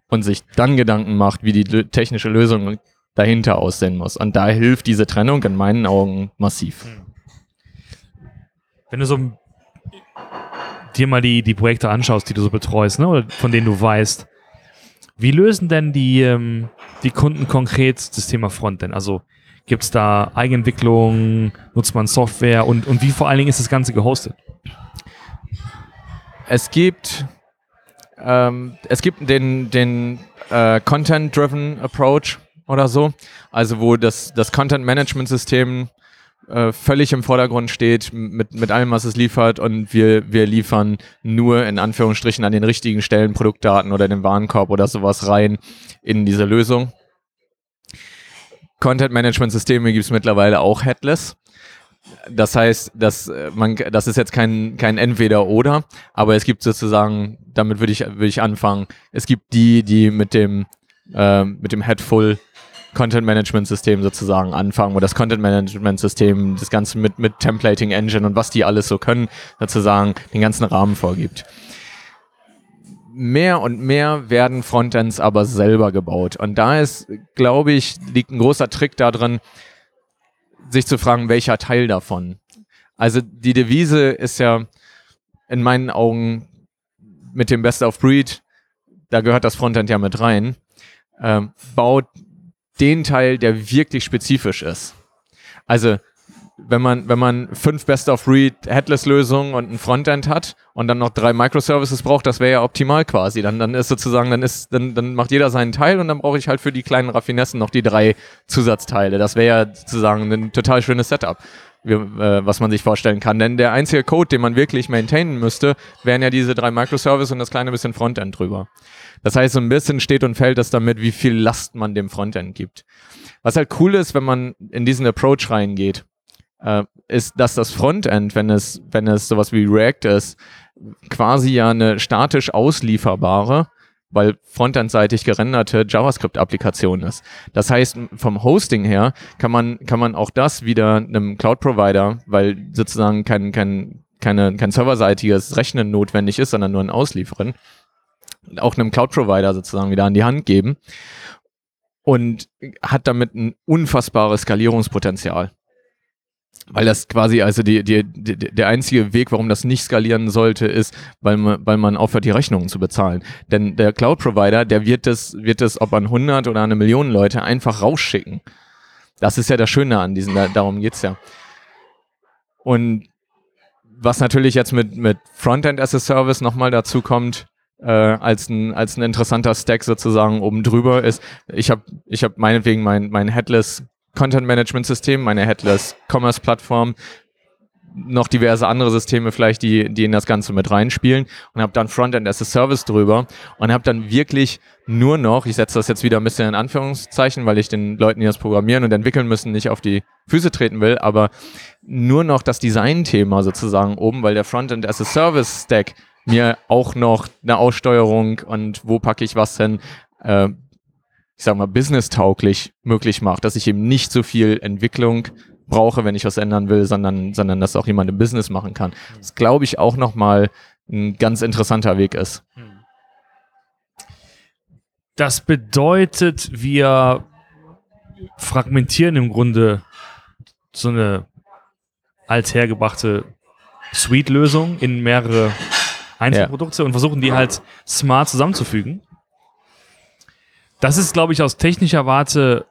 und sich dann Gedanken macht, wie die technische Lösung dahinter aussehen muss. Und da hilft diese Trennung in meinen Augen massiv. Wenn du so dir mal die, die Projekte anschaust, die du so betreust, ne, oder von denen du weißt, wie lösen denn die, ähm, die Kunden konkret das Thema Frontend? Also gibt es da Eigenentwicklung, nutzt man Software und, und wie vor allen Dingen ist das Ganze gehostet? Es gibt, ähm, es gibt den, den äh, Content-Driven Approach oder so, also wo das, das Content-Management-System äh, völlig im Vordergrund steht mit, mit allem, was es liefert und wir, wir liefern nur in Anführungsstrichen an den richtigen Stellen Produktdaten oder den Warenkorb oder sowas rein in diese Lösung. Content-Management-Systeme gibt es mittlerweile auch headless. Das heißt, dass äh, man, das ist jetzt kein, kein Entweder-Oder, aber es gibt sozusagen, damit würde ich, würde ich anfangen, es gibt die, die mit dem, äh, mit dem Headful Content Management System sozusagen anfangen, wo das Content Management System das Ganze mit, mit Templating Engine und was die alles so können, sozusagen den ganzen Rahmen vorgibt. Mehr und mehr werden Frontends aber selber gebaut. Und da ist, glaube ich, liegt ein großer Trick darin, sich zu fragen, welcher Teil davon. Also die Devise ist ja in meinen Augen mit dem Best of Breed, da gehört das Frontend ja mit rein, ähm, baut den Teil, der wirklich spezifisch ist. Also wenn man, wenn man fünf Best-of-Breed Headless-Lösungen und ein Frontend hat und dann noch drei Microservices braucht, das wäre ja optimal quasi. Dann, dann ist sozusagen, dann ist, dann, dann macht jeder seinen Teil und dann brauche ich halt für die kleinen Raffinessen noch die drei Zusatzteile. Das wäre ja sozusagen ein total schönes Setup, wie, äh, was man sich vorstellen kann. Denn der einzige Code, den man wirklich maintainen müsste, wären ja diese drei Microservices und das kleine bisschen Frontend drüber. Das heißt, so ein bisschen steht und fällt das damit, wie viel Last man dem Frontend gibt. Was halt cool ist, wenn man in diesen Approach reingeht, äh, ist, dass das Frontend, wenn es, wenn es sowas wie React ist, quasi ja eine statisch auslieferbare, weil frontendseitig gerenderte JavaScript-Applikation ist. Das heißt, vom Hosting her kann man, kann man auch das wieder einem Cloud-Provider, weil sozusagen kein, kein, keine, kein serverseitiges Rechnen notwendig ist, sondern nur ein Ausliefern, auch einem Cloud-Provider sozusagen wieder an die Hand geben. und hat damit ein unfassbares Skalierungspotenzial. Weil das quasi, also die, die, die, der einzige Weg, warum das nicht skalieren sollte, ist, weil man, weil man aufhört, die Rechnungen zu bezahlen. Denn der Cloud-Provider, der wird das, wird das, ob an 100 oder an eine Million Leute, einfach rausschicken. Das ist ja das Schöne an diesen, darum geht's ja. Und was natürlich jetzt mit, mit Frontend as a Service nochmal dazu kommt, äh, als, ein, als ein interessanter Stack sozusagen oben drüber ist, ich habe ich hab meinetwegen mein, mein Headless Content Management System, meine Headless Commerce Plattform, noch diverse andere Systeme vielleicht, die, die in das Ganze mit reinspielen und habe dann Frontend as a Service drüber und habe dann wirklich nur noch, ich setze das jetzt wieder ein bisschen in Anführungszeichen, weil ich den Leuten, die das programmieren und entwickeln müssen, nicht auf die Füße treten will, aber nur noch das Design-Thema sozusagen oben, weil der Frontend as a Service Stack mir auch noch eine Aussteuerung und wo packe ich was hin, äh, ich sag mal, business-tauglich möglich macht, dass ich eben nicht so viel Entwicklung brauche, wenn ich was ändern will, sondern, sondern dass auch jemand im Business machen kann. Das glaube ich auch nochmal ein ganz interessanter Weg ist. Das bedeutet, wir fragmentieren im Grunde so eine althergebrachte Suite-Lösung in mehrere Einzelprodukte ja. und versuchen die halt smart zusammenzufügen. Das ist, glaube ich, aus technischer Warte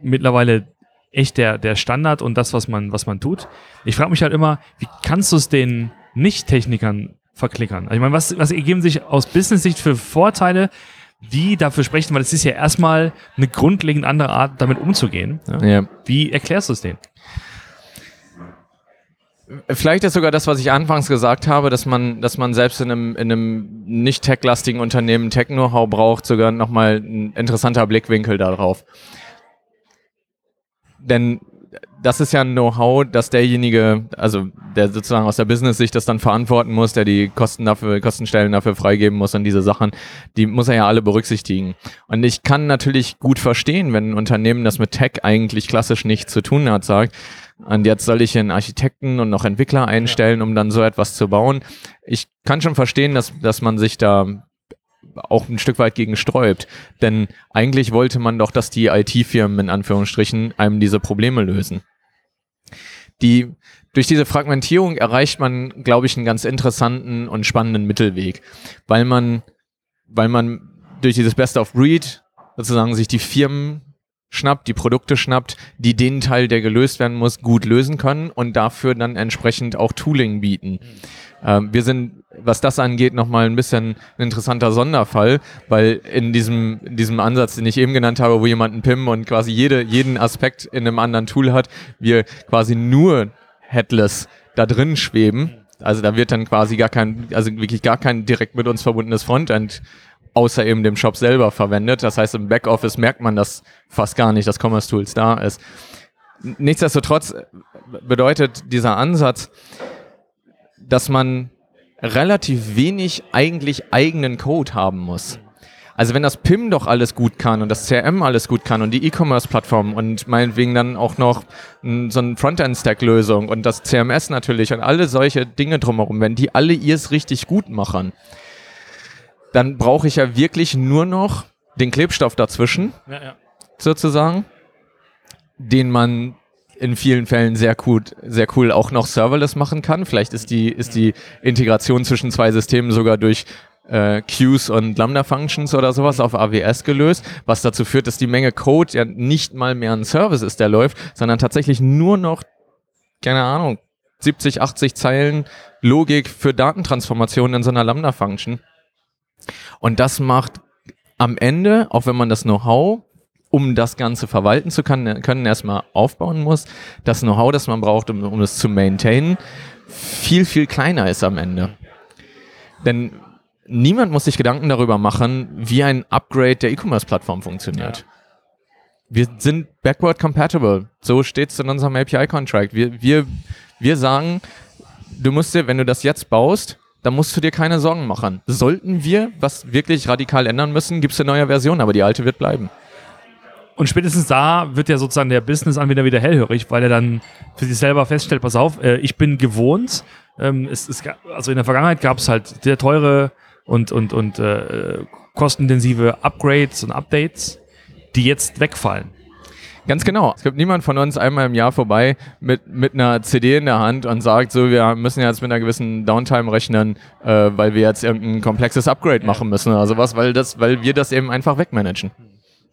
mittlerweile echt der, der Standard und das, was man, was man tut. Ich frage mich halt immer, wie kannst du es den Nicht-Technikern verklickern? Also ich meine, was, was ergeben sich aus Business-Sicht für Vorteile, die dafür sprechen, weil es ist ja erstmal eine grundlegend andere Art, damit umzugehen. Ja? Ja. Wie erklärst du es denen? Vielleicht ist sogar das, was ich anfangs gesagt habe, dass man, dass man selbst in einem, in einem nicht tech-lastigen Unternehmen Tech-Know-how braucht, sogar nochmal ein interessanter Blickwinkel darauf. Denn das ist ja ein Know-how, dass derjenige, also der sozusagen aus der Business-Sicht das dann verantworten muss, der die Kosten dafür, Kostenstellen dafür freigeben muss und diese Sachen, die muss er ja alle berücksichtigen. Und ich kann natürlich gut verstehen, wenn ein Unternehmen, das mit Tech eigentlich klassisch nichts zu tun hat, sagt, und jetzt soll ich einen Architekten und noch Entwickler einstellen, um dann so etwas zu bauen. Ich kann schon verstehen, dass, dass man sich da auch ein Stück weit gegen sträubt. Denn eigentlich wollte man doch, dass die IT-Firmen in Anführungsstrichen einem diese Probleme lösen. Die, durch diese Fragmentierung erreicht man, glaube ich, einen ganz interessanten und spannenden Mittelweg, weil man, weil man durch dieses Best of Breed sozusagen sich die Firmen schnappt, die Produkte schnappt, die den Teil, der gelöst werden muss, gut lösen können und dafür dann entsprechend auch Tooling bieten. Ähm, wir sind, was das angeht, nochmal ein bisschen ein interessanter Sonderfall, weil in diesem, in diesem Ansatz, den ich eben genannt habe, wo jemand einen PIM und quasi jede, jeden Aspekt in einem anderen Tool hat, wir quasi nur Headless da drin schweben. Also da wird dann quasi gar kein, also wirklich gar kein direkt mit uns verbundenes Frontend außer eben dem Shop selber verwendet. Das heißt, im Backoffice merkt man das fast gar nicht, dass Commerce Tools da ist. Nichtsdestotrotz bedeutet dieser Ansatz, dass man relativ wenig eigentlich eigenen Code haben muss. Also wenn das PIM doch alles gut kann und das CRM alles gut kann und die E-Commerce-Plattform und meinetwegen dann auch noch so eine Frontend-Stack-Lösung und das CMS natürlich und alle solche Dinge drumherum, wenn die alle ihrs richtig gut machen, dann brauche ich ja wirklich nur noch den Klebstoff dazwischen, ja, ja. sozusagen, den man in vielen Fällen sehr gut, sehr cool auch noch serverless machen kann. Vielleicht ist die, ist die Integration zwischen zwei Systemen sogar durch äh, Queues und Lambda-Functions oder sowas auf AWS gelöst, was dazu führt, dass die Menge Code ja nicht mal mehr ein Service ist, der läuft, sondern tatsächlich nur noch, keine Ahnung, 70, 80 Zeilen Logik für Datentransformationen in so einer Lambda-Function. Und das macht am Ende, auch wenn man das Know-how um das Ganze verwalten zu können, können erstmal aufbauen muss, das Know-how, das man braucht, um, um es zu maintainen, viel, viel kleiner ist am Ende. Denn niemand muss sich Gedanken darüber machen, wie ein Upgrade der E-Commerce-Plattform funktioniert. Ja. Wir sind backward compatible. So steht es in unserem API-Contract. Wir, wir, wir sagen, du musst dir, wenn du das jetzt baust, dann musst du dir keine Sorgen machen. Sollten wir was wirklich radikal ändern müssen, gibt es eine neue Version, aber die alte wird bleiben. Und spätestens da wird ja sozusagen der Business-Anbieter wieder hellhörig, weil er dann für sich selber feststellt, pass auf, äh, ich bin gewohnt, ähm, es, es, also in der Vergangenheit gab es halt sehr teure und, und, und äh, kostenintensive Upgrades und Updates. die jetzt wegfallen. Ganz genau. Es gibt niemand von uns einmal im Jahr vorbei mit, mit einer CD in der Hand und sagt, so, wir müssen jetzt mit einer gewissen Downtime rechnen, äh, weil wir jetzt irgendein komplexes Upgrade machen müssen oder sowas, weil, das, weil wir das eben einfach wegmanagen.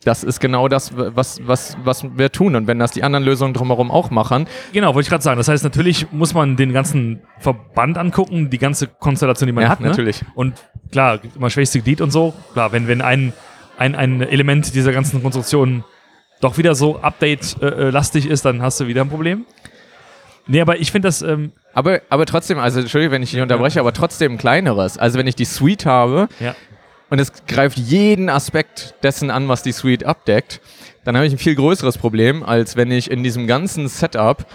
Das ist genau das, was, was, was wir tun. Und wenn das die anderen Lösungen drumherum auch machen. Genau, wollte ich gerade sagen. Das heißt, natürlich muss man den ganzen Verband angucken, die ganze Konstellation, die man ja, hat. Ne? natürlich. Und klar, immer schwächste Glied und so. Klar, wenn, wenn ein, ein, ein Element dieser ganzen Konstruktion doch wieder so Update-lastig ist, dann hast du wieder ein Problem. Nee, aber ich finde das. Ähm aber, aber trotzdem, also Entschuldigung, wenn ich dich unterbreche, ja. aber trotzdem ein kleineres. Also wenn ich die Suite habe ja. und es greift jeden Aspekt dessen an, was die Suite abdeckt, dann habe ich ein viel größeres Problem, als wenn ich in diesem ganzen Setup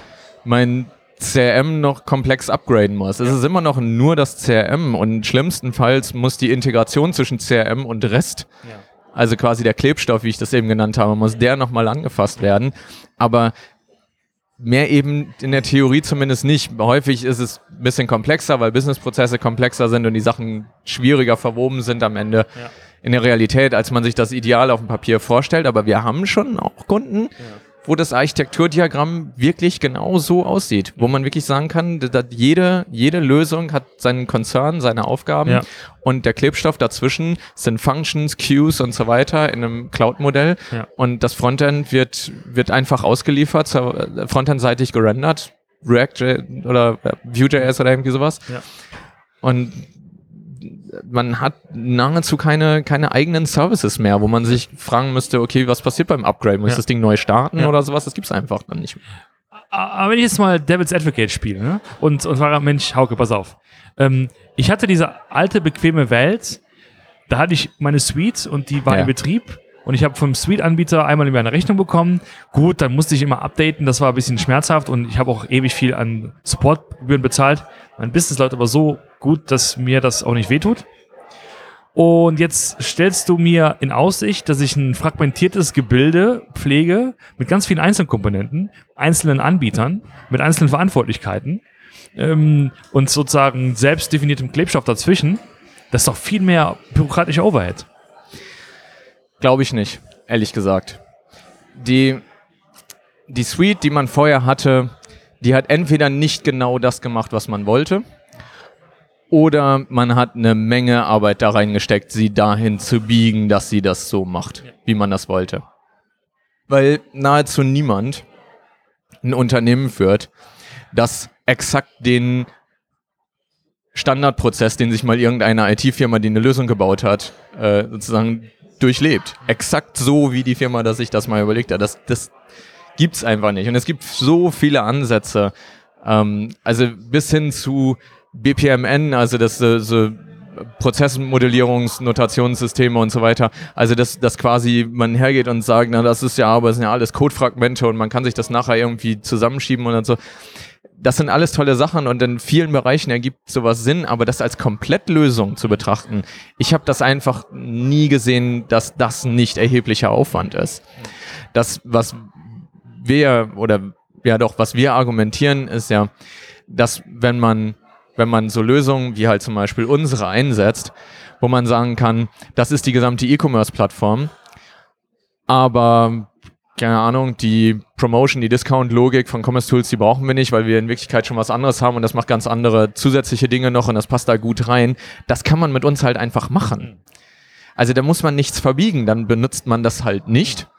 mein CRM noch komplex upgraden muss. Es ist immer noch nur das CRM und schlimmstenfalls muss die Integration zwischen CRM und Rest ja also quasi der Klebstoff, wie ich das eben genannt habe, muss der nochmal angefasst werden. Aber mehr eben in der Theorie zumindest nicht. Häufig ist es ein bisschen komplexer, weil Businessprozesse komplexer sind und die Sachen schwieriger verwoben sind am Ende ja. in der Realität, als man sich das ideal auf dem Papier vorstellt. Aber wir haben schon auch Kunden, ja wo das Architekturdiagramm wirklich genau so aussieht, wo man wirklich sagen kann, dass jede, jede Lösung hat seinen Konzern, seine Aufgaben ja. und der Klebstoff dazwischen sind Functions, Queues und so weiter in einem Cloud-Modell ja. und das Frontend wird, wird einfach ausgeliefert, äh, Frontend-seitig gerendert, React oder Vue.js oder irgendwie sowas. Ja. Und man hat nahezu keine, keine eigenen Services mehr, wo man sich fragen müsste, okay, was passiert beim Upgrade? Muss ja. das Ding neu starten ja. oder sowas? Das gibt es einfach dann nicht mehr. Aber wenn ich jetzt mal Devil's Advocate spiele ne? und, und sage, Mensch, Hauke, pass auf. Ähm, ich hatte diese alte, bequeme Welt, da hatte ich meine Suite und die war ja. in Betrieb und ich habe vom Suite-Anbieter einmal in eine Rechnung bekommen. Gut, dann musste ich immer updaten, das war ein bisschen schmerzhaft und ich habe auch ewig viel an Supportgebühren bezahlt. Mein Business läuft aber so gut, dass mir das auch nicht wehtut. Und jetzt stellst du mir in Aussicht, dass ich ein fragmentiertes Gebilde pflege mit ganz vielen Einzelkomponenten, einzelnen Anbietern, mit einzelnen Verantwortlichkeiten ähm, und sozusagen selbst definiertem Klebstoff dazwischen. Das ist doch viel mehr bürokratischer Overhead. Glaube ich nicht, ehrlich gesagt. Die, die Suite, die man vorher hatte, die hat entweder nicht genau das gemacht, was man wollte, oder man hat eine Menge Arbeit da reingesteckt, sie dahin zu biegen, dass sie das so macht, wie man das wollte. Weil nahezu niemand ein Unternehmen führt, das exakt den Standardprozess, den sich mal irgendeine IT-Firma, die eine Lösung gebaut hat, äh, sozusagen durchlebt. Exakt so, wie die Firma das sich das mal überlegt hat. Das, das gibt's einfach nicht. Und es gibt so viele Ansätze. Ähm, also bis hin zu BPMN, also das so, so Prozessmodellierungsnotationssysteme und so weiter. Also dass, dass quasi man hergeht und sagt, na das ist ja, aber es sind ja alles Codefragmente und man kann sich das nachher irgendwie zusammenschieben und so das sind alles tolle Sachen und in vielen Bereichen ergibt sowas Sinn, aber das als Komplettlösung zu betrachten, ich habe das einfach nie gesehen, dass das nicht erheblicher Aufwand ist. Das, was wir oder ja doch, was wir argumentieren, ist ja, dass wenn man wenn man so Lösungen wie halt zum Beispiel unsere einsetzt, wo man sagen kann, das ist die gesamte E-Commerce-Plattform, aber keine Ahnung, die Promotion, die Discount-Logik von Commerce Tools, die brauchen wir nicht, weil wir in Wirklichkeit schon was anderes haben und das macht ganz andere zusätzliche Dinge noch und das passt da gut rein. Das kann man mit uns halt einfach machen. Also da muss man nichts verbiegen, dann benutzt man das halt nicht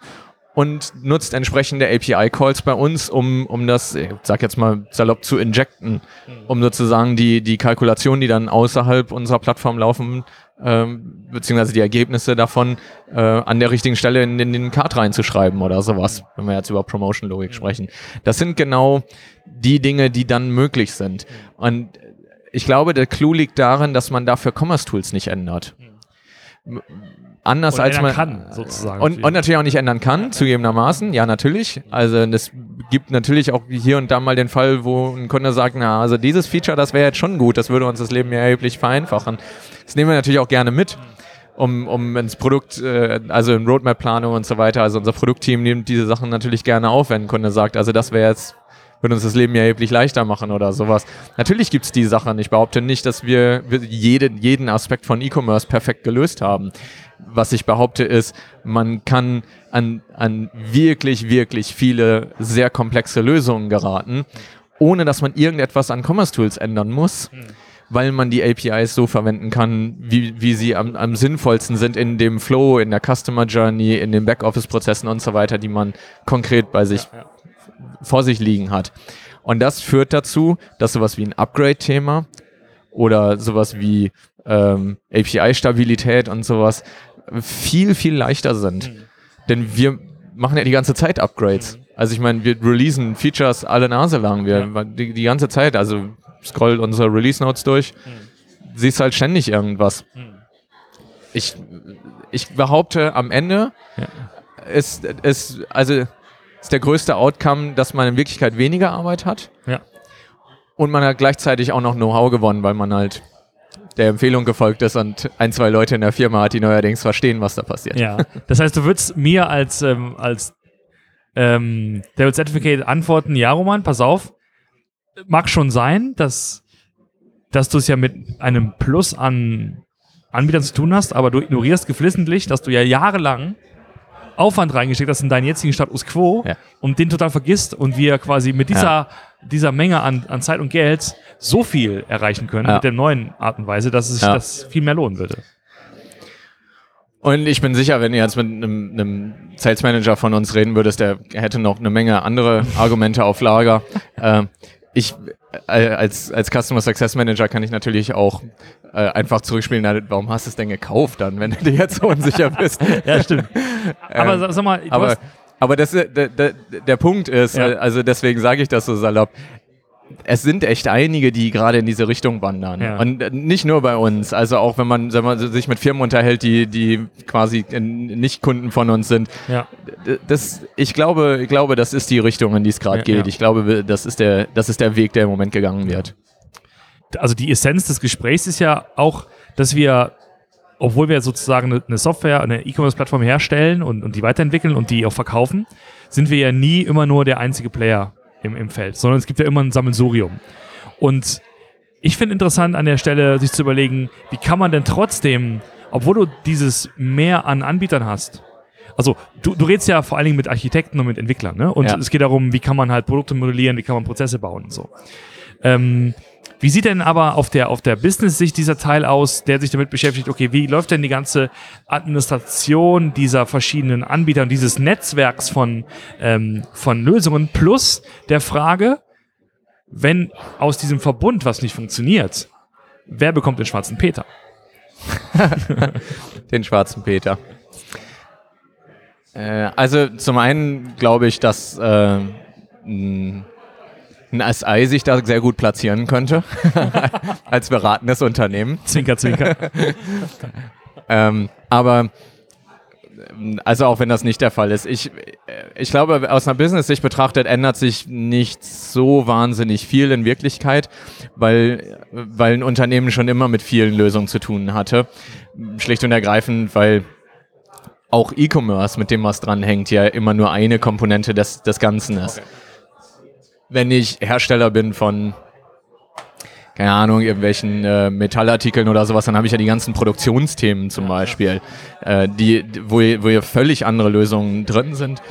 und nutzt entsprechende API-Calls bei uns, um, um das, ich sag jetzt mal salopp zu injecten, um sozusagen die, die Kalkulationen, die dann außerhalb unserer Plattform laufen, ähm, beziehungsweise die Ergebnisse davon äh, an der richtigen Stelle in, in den Card reinzuschreiben oder sowas, wenn wir jetzt über Promotion-Logik sprechen. Das sind genau die Dinge, die dann möglich sind. Und ich glaube, der Clou liegt darin, dass man dafür Commerce-Tools nicht ändert. Anders und als man kann, sozusagen. Und, und natürlich auch nicht ändern kann, zugegebenermaßen. Ja, natürlich. Also es gibt natürlich auch hier und da mal den Fall, wo ein Kunde sagt, na, also dieses Feature, das wäre jetzt schon gut, das würde uns das Leben ja erheblich vereinfachen. Das nehmen wir natürlich auch gerne mit, um, um ins Produkt, äh, also in Roadmap-Planung und so weiter. Also unser Produktteam nimmt diese Sachen natürlich gerne auf, wenn ein Kunde sagt, also das wäre jetzt würde uns das Leben ja erheblich leichter machen oder sowas. Natürlich gibt es die Sachen. Ich behaupte nicht, dass wir jede, jeden Aspekt von E-Commerce perfekt gelöst haben. Was ich behaupte ist, man kann an, an wirklich, wirklich viele sehr komplexe Lösungen geraten, ohne dass man irgendetwas an Commerce Tools ändern muss. Weil man die APIs so verwenden kann, wie, wie sie am, am sinnvollsten sind in dem Flow, in der Customer Journey, in den Backoffice-Prozessen und so weiter, die man konkret bei sich ja, ja. vor sich liegen hat. Und das führt dazu, dass sowas wie ein Upgrade-Thema oder sowas wie ähm, API-Stabilität und sowas viel, viel leichter sind. Mhm. Denn wir machen ja die ganze Zeit Upgrades. Mhm. Also ich meine, wir releasen Features alle Nase lang. Wir ja. die, die ganze Zeit, also scroll unsere Release Notes durch, hm. siehst halt ständig irgendwas. Hm. Ich, ich behaupte, am Ende ja. ist, ist, also ist der größte Outcome, dass man in Wirklichkeit weniger Arbeit hat. Ja. Und man hat gleichzeitig auch noch Know-how gewonnen, weil man halt der Empfehlung gefolgt ist und ein, zwei Leute in der Firma hat, die neuerdings verstehen, was da passiert. Ja, das heißt, du würdest mir als, ähm, als ähm, Devil Certificate antworten, ja, Roman, pass auf, mag schon sein, dass, dass du es ja mit einem Plus an Anbietern zu tun hast, aber du ignorierst geflissentlich, dass du ja jahrelang Aufwand reingesteckt hast in deinen jetzigen Status quo ja. und den total vergisst und wir quasi mit dieser, ja. Dieser Menge an, an Zeit und Geld so viel erreichen können ja. mit der neuen Art und Weise, dass es sich das viel mehr lohnen würde. Und ich bin sicher, wenn ihr jetzt mit einem, einem Sales Manager von uns reden würdest, der hätte noch eine Menge andere Argumente auf Lager. äh, ich als, als Customer Success Manager kann ich natürlich auch äh, einfach zurückspielen, na, warum hast du es denn gekauft dann, wenn du dir jetzt so unsicher bist? ja, stimmt. Aber ähm, sag mal, aber, aber das, der, der, der Punkt ist, ja. also deswegen sage ich das so salopp, es sind echt einige, die gerade in diese Richtung wandern. Ja. Und nicht nur bei uns. Also auch wenn man, wenn man sich mit Firmen unterhält, die, die quasi nicht Kunden von uns sind. Ja. Das, ich glaube, ich glaube, das ist die Richtung, in die es gerade geht. Ich glaube, das ist der, das ist der Weg, der im Moment gegangen wird. Also die Essenz des Gesprächs ist ja auch, dass wir obwohl wir sozusagen eine Software, eine E-Commerce-Plattform herstellen und, und die weiterentwickeln und die auch verkaufen, sind wir ja nie immer nur der einzige Player im, im Feld, sondern es gibt ja immer ein Sammelsurium. Und ich finde interessant an der Stelle, sich zu überlegen, wie kann man denn trotzdem, obwohl du dieses mehr an Anbietern hast, also du, du redest ja vor allen Dingen mit Architekten und mit Entwicklern, ne? Und ja. es geht darum, wie kann man halt Produkte modellieren, wie kann man Prozesse bauen und so. Ähm, wie sieht denn aber auf der, auf der Business-Sicht dieser Teil aus, der sich damit beschäftigt, okay, wie läuft denn die ganze Administration dieser verschiedenen Anbieter und dieses Netzwerks von, ähm, von Lösungen plus der Frage, wenn aus diesem Verbund was nicht funktioniert, wer bekommt den schwarzen Peter? den schwarzen Peter. Äh, also zum einen glaube ich, dass äh, ein SI sich da sehr gut platzieren könnte als beratendes Unternehmen. Zwinker, zwinker. ähm, aber also auch wenn das nicht der Fall ist. Ich, ich glaube, aus einer Business-Sicht betrachtet ändert sich nicht so wahnsinnig viel in Wirklichkeit, weil, weil ein Unternehmen schon immer mit vielen Lösungen zu tun hatte. Schlicht und ergreifend, weil auch E-Commerce, mit dem was dranhängt, ja immer nur eine Komponente des, des Ganzen ist. Okay wenn ich Hersteller bin von, keine Ahnung, irgendwelchen äh, Metallartikeln oder sowas, dann habe ich ja die ganzen Produktionsthemen zum Beispiel, äh, die, wo, wo hier völlig andere Lösungen drin sind.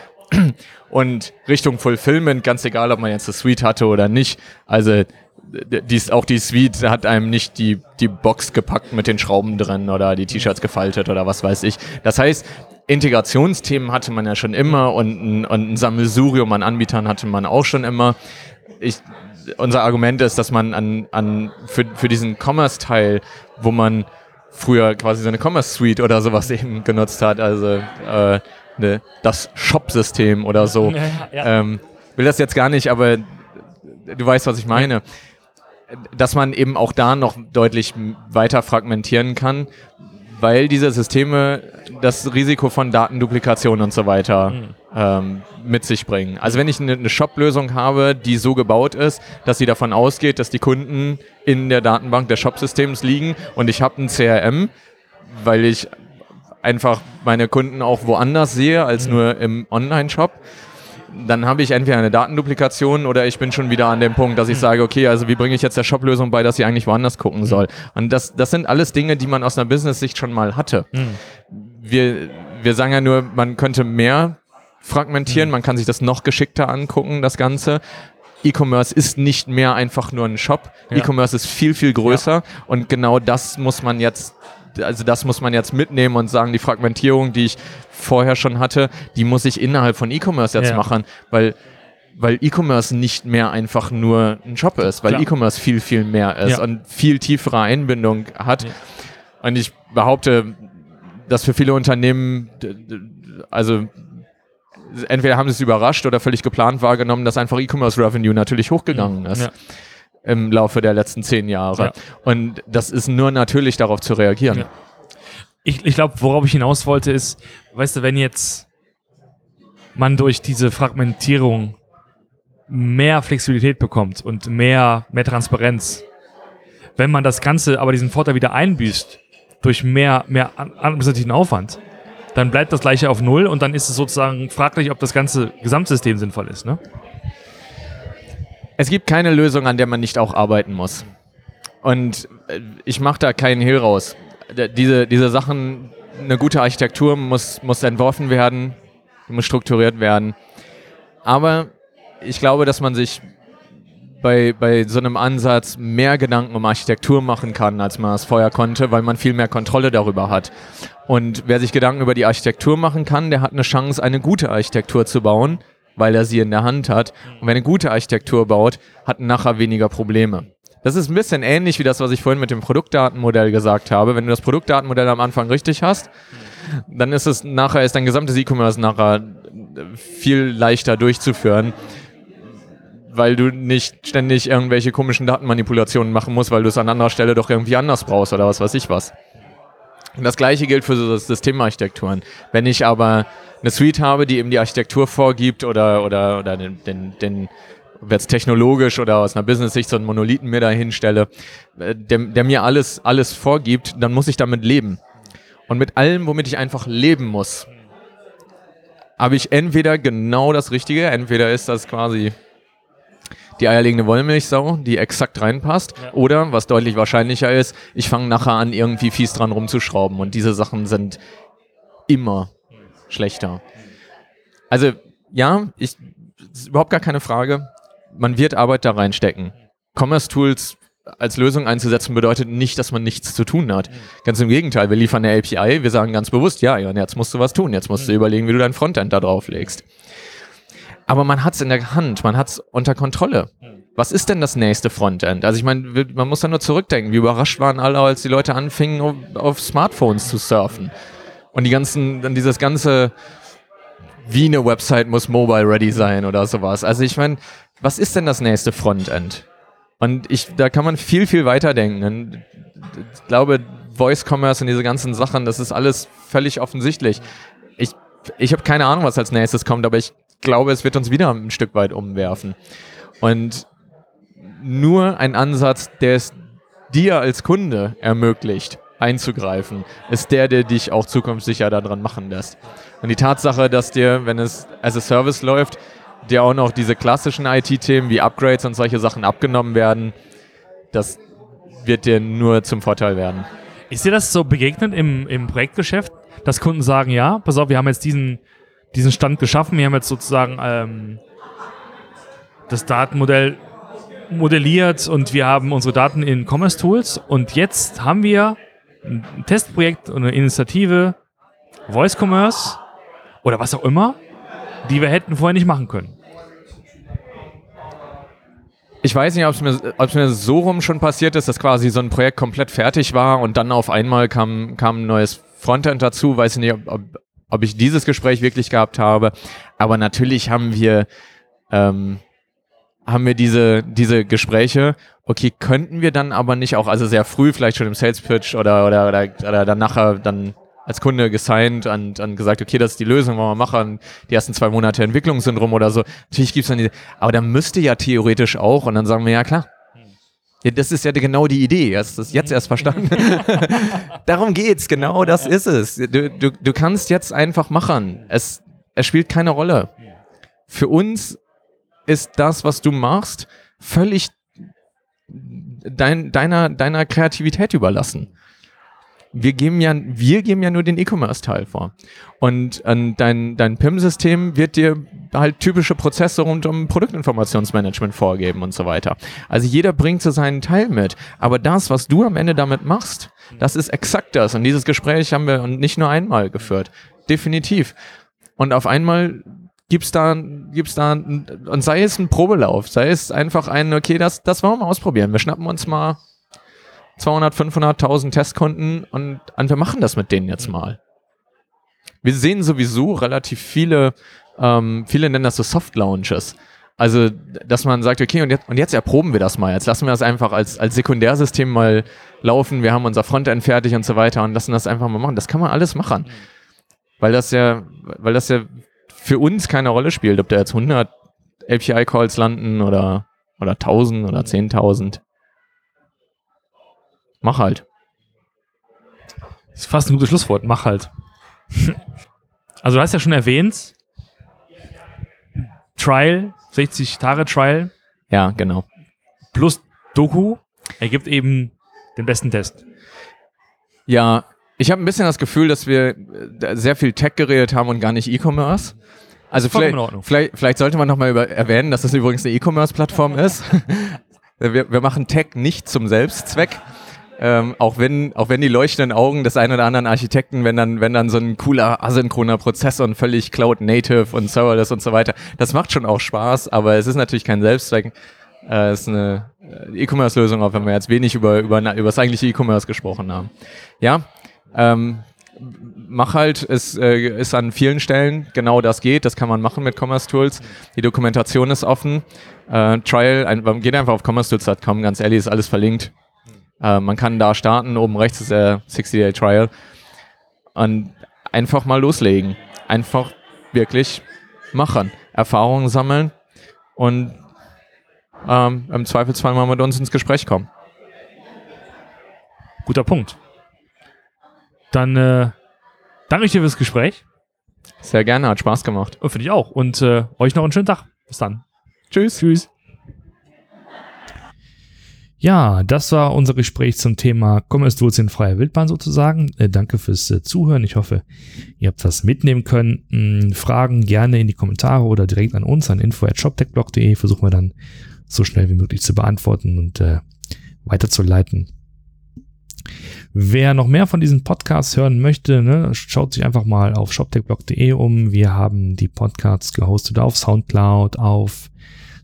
Und Richtung Fulfillment, ganz egal, ob man jetzt eine Suite hatte oder nicht. Also dies, auch die Suite hat einem nicht die, die Box gepackt mit den Schrauben drin oder die T-Shirts gefaltet oder was weiß ich. Das heißt, Integrationsthemen hatte man ja schon immer und ein, und ein Sammelsurium an Anbietern hatte man auch schon immer. Ich, unser Argument ist, dass man an, an für, für diesen Commerce-Teil, wo man früher quasi so eine Commerce-Suite oder sowas eben genutzt hat, also äh, ne, das Shop-System oder so. Ja, ja. Ähm, will das jetzt gar nicht, aber du weißt, was ich meine. Dass man eben auch da noch deutlich weiter fragmentieren kann, weil diese Systeme das Risiko von Datenduplikation und so weiter mhm. ähm, mit sich bringen. Also wenn ich eine, eine Shop-Lösung habe, die so gebaut ist, dass sie davon ausgeht, dass die Kunden in der Datenbank des Shop-Systems liegen und ich habe ein CRM, weil ich einfach meine Kunden auch woanders sehe als mhm. nur im Online-Shop, dann habe ich entweder eine Datenduplikation oder ich bin schon wieder an dem Punkt, dass ich mhm. sage, okay, also wie bringe ich jetzt der Shop-Lösung bei, dass sie eigentlich woanders gucken soll. Und das, das sind alles Dinge, die man aus einer Business-Sicht schon mal hatte. Mhm. Wir, wir sagen ja nur, man könnte mehr fragmentieren, man kann sich das noch geschickter angucken, das Ganze. E-Commerce ist nicht mehr einfach nur ein Shop. Ja. E-Commerce ist viel, viel größer ja. und genau das muss man jetzt also das muss man jetzt mitnehmen und sagen, die Fragmentierung, die ich vorher schon hatte, die muss ich innerhalb von E-Commerce jetzt ja. machen, weil weil E-Commerce nicht mehr einfach nur ein Shop ist, weil E-Commerce viel, viel mehr ist ja. und viel tiefere Einbindung hat. Ja. Und ich behaupte, dass für viele Unternehmen, also entweder haben sie es überrascht oder völlig geplant wahrgenommen, dass einfach E-Commerce Revenue natürlich hochgegangen ist. Im Laufe der letzten zehn Jahre. Ja. Und das ist nur natürlich darauf zu reagieren. Ja. Ich, ich glaube, worauf ich hinaus wollte, ist, weißt du, wenn jetzt man durch diese Fragmentierung mehr Flexibilität bekommt und mehr, mehr Transparenz, wenn man das Ganze aber diesen Vorteil wieder einbüßt durch mehr, mehr administrativen Aufwand, dann bleibt das gleiche auf Null und dann ist es sozusagen fraglich, ob das ganze Gesamtsystem sinnvoll ist. Ne? Es gibt keine Lösung, an der man nicht auch arbeiten muss. Und äh, ich mache da keinen Hehl raus. Diese, diese Sachen, eine gute Architektur muss, muss entworfen werden, muss strukturiert werden. Aber ich glaube, dass man sich bei, bei so einem Ansatz mehr Gedanken um Architektur machen kann, als man es vorher konnte, weil man viel mehr Kontrolle darüber hat. Und wer sich Gedanken über die Architektur machen kann, der hat eine Chance, eine gute Architektur zu bauen, weil er sie in der Hand hat. Und wer eine gute Architektur baut, hat nachher weniger Probleme. Das ist ein bisschen ähnlich wie das, was ich vorhin mit dem Produktdatenmodell gesagt habe. Wenn du das Produktdatenmodell am Anfang richtig hast, dann ist es nachher, ist dein gesamtes E-Commerce nachher viel leichter durchzuführen weil du nicht ständig irgendwelche komischen Datenmanipulationen machen musst, weil du es an anderer Stelle doch irgendwie anders brauchst oder was weiß ich was. Und das gleiche gilt für so Systemarchitekturen. Wenn ich aber eine Suite habe, die eben die Architektur vorgibt oder, oder, oder den, den, den jetzt technologisch oder aus einer Business-Sicht so einen Monolithen mir da hinstelle, äh, der, der mir alles, alles vorgibt, dann muss ich damit leben. Und mit allem, womit ich einfach leben muss, habe ich entweder genau das Richtige, entweder ist das quasi die eierlegende Wollmilchsau, die exakt reinpasst. Ja. Oder, was deutlich wahrscheinlicher ist, ich fange nachher an, irgendwie fies dran rumzuschrauben. Und diese Sachen sind immer schlechter. Also, ja, ich, ist überhaupt gar keine Frage. Man wird Arbeit da reinstecken. Commerce Tools als Lösung einzusetzen bedeutet nicht, dass man nichts zu tun hat. Mhm. Ganz im Gegenteil, wir liefern eine API, wir sagen ganz bewusst, ja, jetzt musst du was tun, jetzt musst du mhm. überlegen, wie du dein Frontend da drauf legst aber man hat es in der Hand, man hat es unter Kontrolle. Was ist denn das nächste Frontend? Also ich meine, man muss da nur zurückdenken, wie überrascht waren alle, als die Leute anfingen, auf, Smartphones zu surfen. Und die ganzen, dann dieses ganze, wie eine Website muss mobile ready sein oder sowas. Also ich meine, was ist denn das nächste Frontend? Und ich, da kann man viel, viel weiter denken. Ich glaube, Voice Commerce und diese ganzen Sachen, das ist alles völlig offensichtlich. Ich, ich habe keine Ahnung, was als nächstes kommt, aber ich glaube, es wird uns wieder ein Stück weit umwerfen. Und nur ein Ansatz, der es dir als Kunde ermöglicht, einzugreifen, ist der, der dich auch zukunftssicher daran machen lässt. Und die Tatsache, dass dir, wenn es as a Service läuft, dir auch noch diese klassischen IT-Themen wie Upgrades und solche Sachen abgenommen werden, das wird dir nur zum Vorteil werden. Ist dir das so begegnet im, im Projektgeschäft, dass Kunden sagen, ja, pass auf, wir haben jetzt diesen, diesen Stand geschaffen. Wir haben jetzt sozusagen ähm, das Datenmodell modelliert und wir haben unsere Daten in Commerce Tools und jetzt haben wir ein Testprojekt und eine Initiative, Voice Commerce oder was auch immer, die wir hätten vorher nicht machen können. Ich weiß nicht, ob es mir, mir so rum schon passiert ist, dass quasi so ein Projekt komplett fertig war und dann auf einmal kam, kam ein neues Frontend dazu. Weiß nicht, ob, ob ich dieses Gespräch wirklich gehabt habe. Aber natürlich haben wir, ähm, haben wir diese, diese Gespräche. Okay, könnten wir dann aber nicht auch, also sehr früh, vielleicht schon im Sales Pitch oder, oder, oder, oder dann nachher dann als Kunde gesigned und, und gesagt, okay, das ist die Lösung, wollen wir machen. Die ersten zwei Monate Entwicklung sind rum oder so. Natürlich gibt's dann diese, aber da müsste ja theoretisch auch und dann sagen wir, ja klar, ja, das ist ja genau die Idee. Hast du das jetzt erst verstanden? Darum geht's. Genau das ist es. Du, du, du kannst jetzt einfach machen. Es, es spielt keine Rolle. für uns ist das, was du machst, völlig dein, deiner, deiner Kreativität überlassen wir geben ja, wir geben ja nur den E-Commerce-Teil vor. Und äh, dein, dein PIM-System wird dir halt typische Prozesse rund um Produktinformationsmanagement vorgeben und so weiter. Also jeder bringt so seinen Teil mit. Aber das, was du am Ende damit machst, das ist exakt das. Und dieses Gespräch haben wir nicht nur einmal geführt. Definitiv. Und auf einmal gibt's da, gibt's da, und sei es ein Probelauf, sei es einfach ein, okay, das, das wollen wir mal ausprobieren. Wir schnappen uns mal 200, 500.000 Testkunden und, und wir machen das mit denen jetzt mal. Wir sehen sowieso relativ viele, ähm, viele nennen das so Soft Launches. Also, dass man sagt, okay, und jetzt, und jetzt erproben wir das mal. Jetzt lassen wir das einfach als, als Sekundärsystem mal laufen. Wir haben unser Frontend fertig und so weiter und lassen das einfach mal machen. Das kann man alles machen. Weil das ja, weil das ja für uns keine Rolle spielt, ob da jetzt 100 API-Calls landen oder, oder 1000 oder 10.000. Mach halt. Das ist fast ein gutes Schlusswort. Mach halt. also du hast ja schon erwähnt, Trial, 60 Tage Trial. Ja, genau. Plus Doku ergibt eben den besten Test. Ja, ich habe ein bisschen das Gefühl, dass wir äh, sehr viel Tech geredet haben und gar nicht E-Commerce. Also vielleicht, vielleicht, vielleicht, sollte man nochmal erwähnen, dass das übrigens eine E-Commerce-Plattform ist. wir, wir machen Tech nicht zum Selbstzweck. Ähm, auch wenn, auch wenn die leuchtenden Augen des einen oder anderen Architekten, wenn dann, wenn dann so ein cooler asynchroner Prozessor und völlig Cloud Native und Serverless und so weiter, das macht schon auch Spaß, aber es ist natürlich kein Selbstzweck. Äh, es ist eine äh, E-Commerce-Lösung, auch wenn wir jetzt wenig über, über, über das eigentliche E-Commerce gesprochen haben. Ja, ähm, mach halt, es äh, ist an vielen Stellen genau das geht, das kann man machen mit Commerce Tools. Die Dokumentation ist offen. Äh, Trial, ein, geht einfach auf commercetools.com, ganz ehrlich, ist alles verlinkt. Äh, man kann da starten, oben rechts ist der 60-Day-Trial. Und einfach mal loslegen. Einfach wirklich machen. Erfahrungen sammeln und ähm, im Zweifelsfall mal mit uns ins Gespräch kommen. Guter Punkt. Dann äh, danke ich dir fürs Gespräch. Sehr gerne, hat Spaß gemacht. Finde ich auch. Und äh, euch noch einen schönen Tag. Bis dann. Tschüss. Tschüss. Ja, das war unser Gespräch zum Thema Tools in freier Wildbahn sozusagen. Äh, danke fürs äh, Zuhören. Ich hoffe, ihr habt was mitnehmen können. Hm, Fragen gerne in die Kommentare oder direkt an uns an info@shoptechblog.de. Versuchen wir dann so schnell wie möglich zu beantworten und äh, weiterzuleiten. Wer noch mehr von diesen Podcasts hören möchte, ne, schaut sich einfach mal auf shoptechblog.de um. Wir haben die Podcasts gehostet auf Soundcloud, auf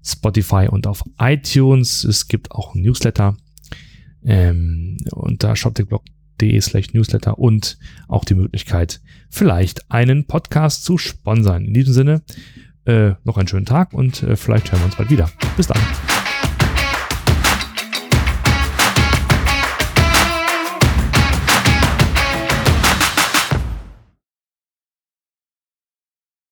Spotify und auf iTunes. Es gibt auch ein Newsletter ähm, unter shoptechblog.de slash Newsletter und auch die Möglichkeit, vielleicht einen Podcast zu sponsern. In diesem Sinne, äh, noch einen schönen Tag und äh, vielleicht hören wir uns bald wieder. Bis dann.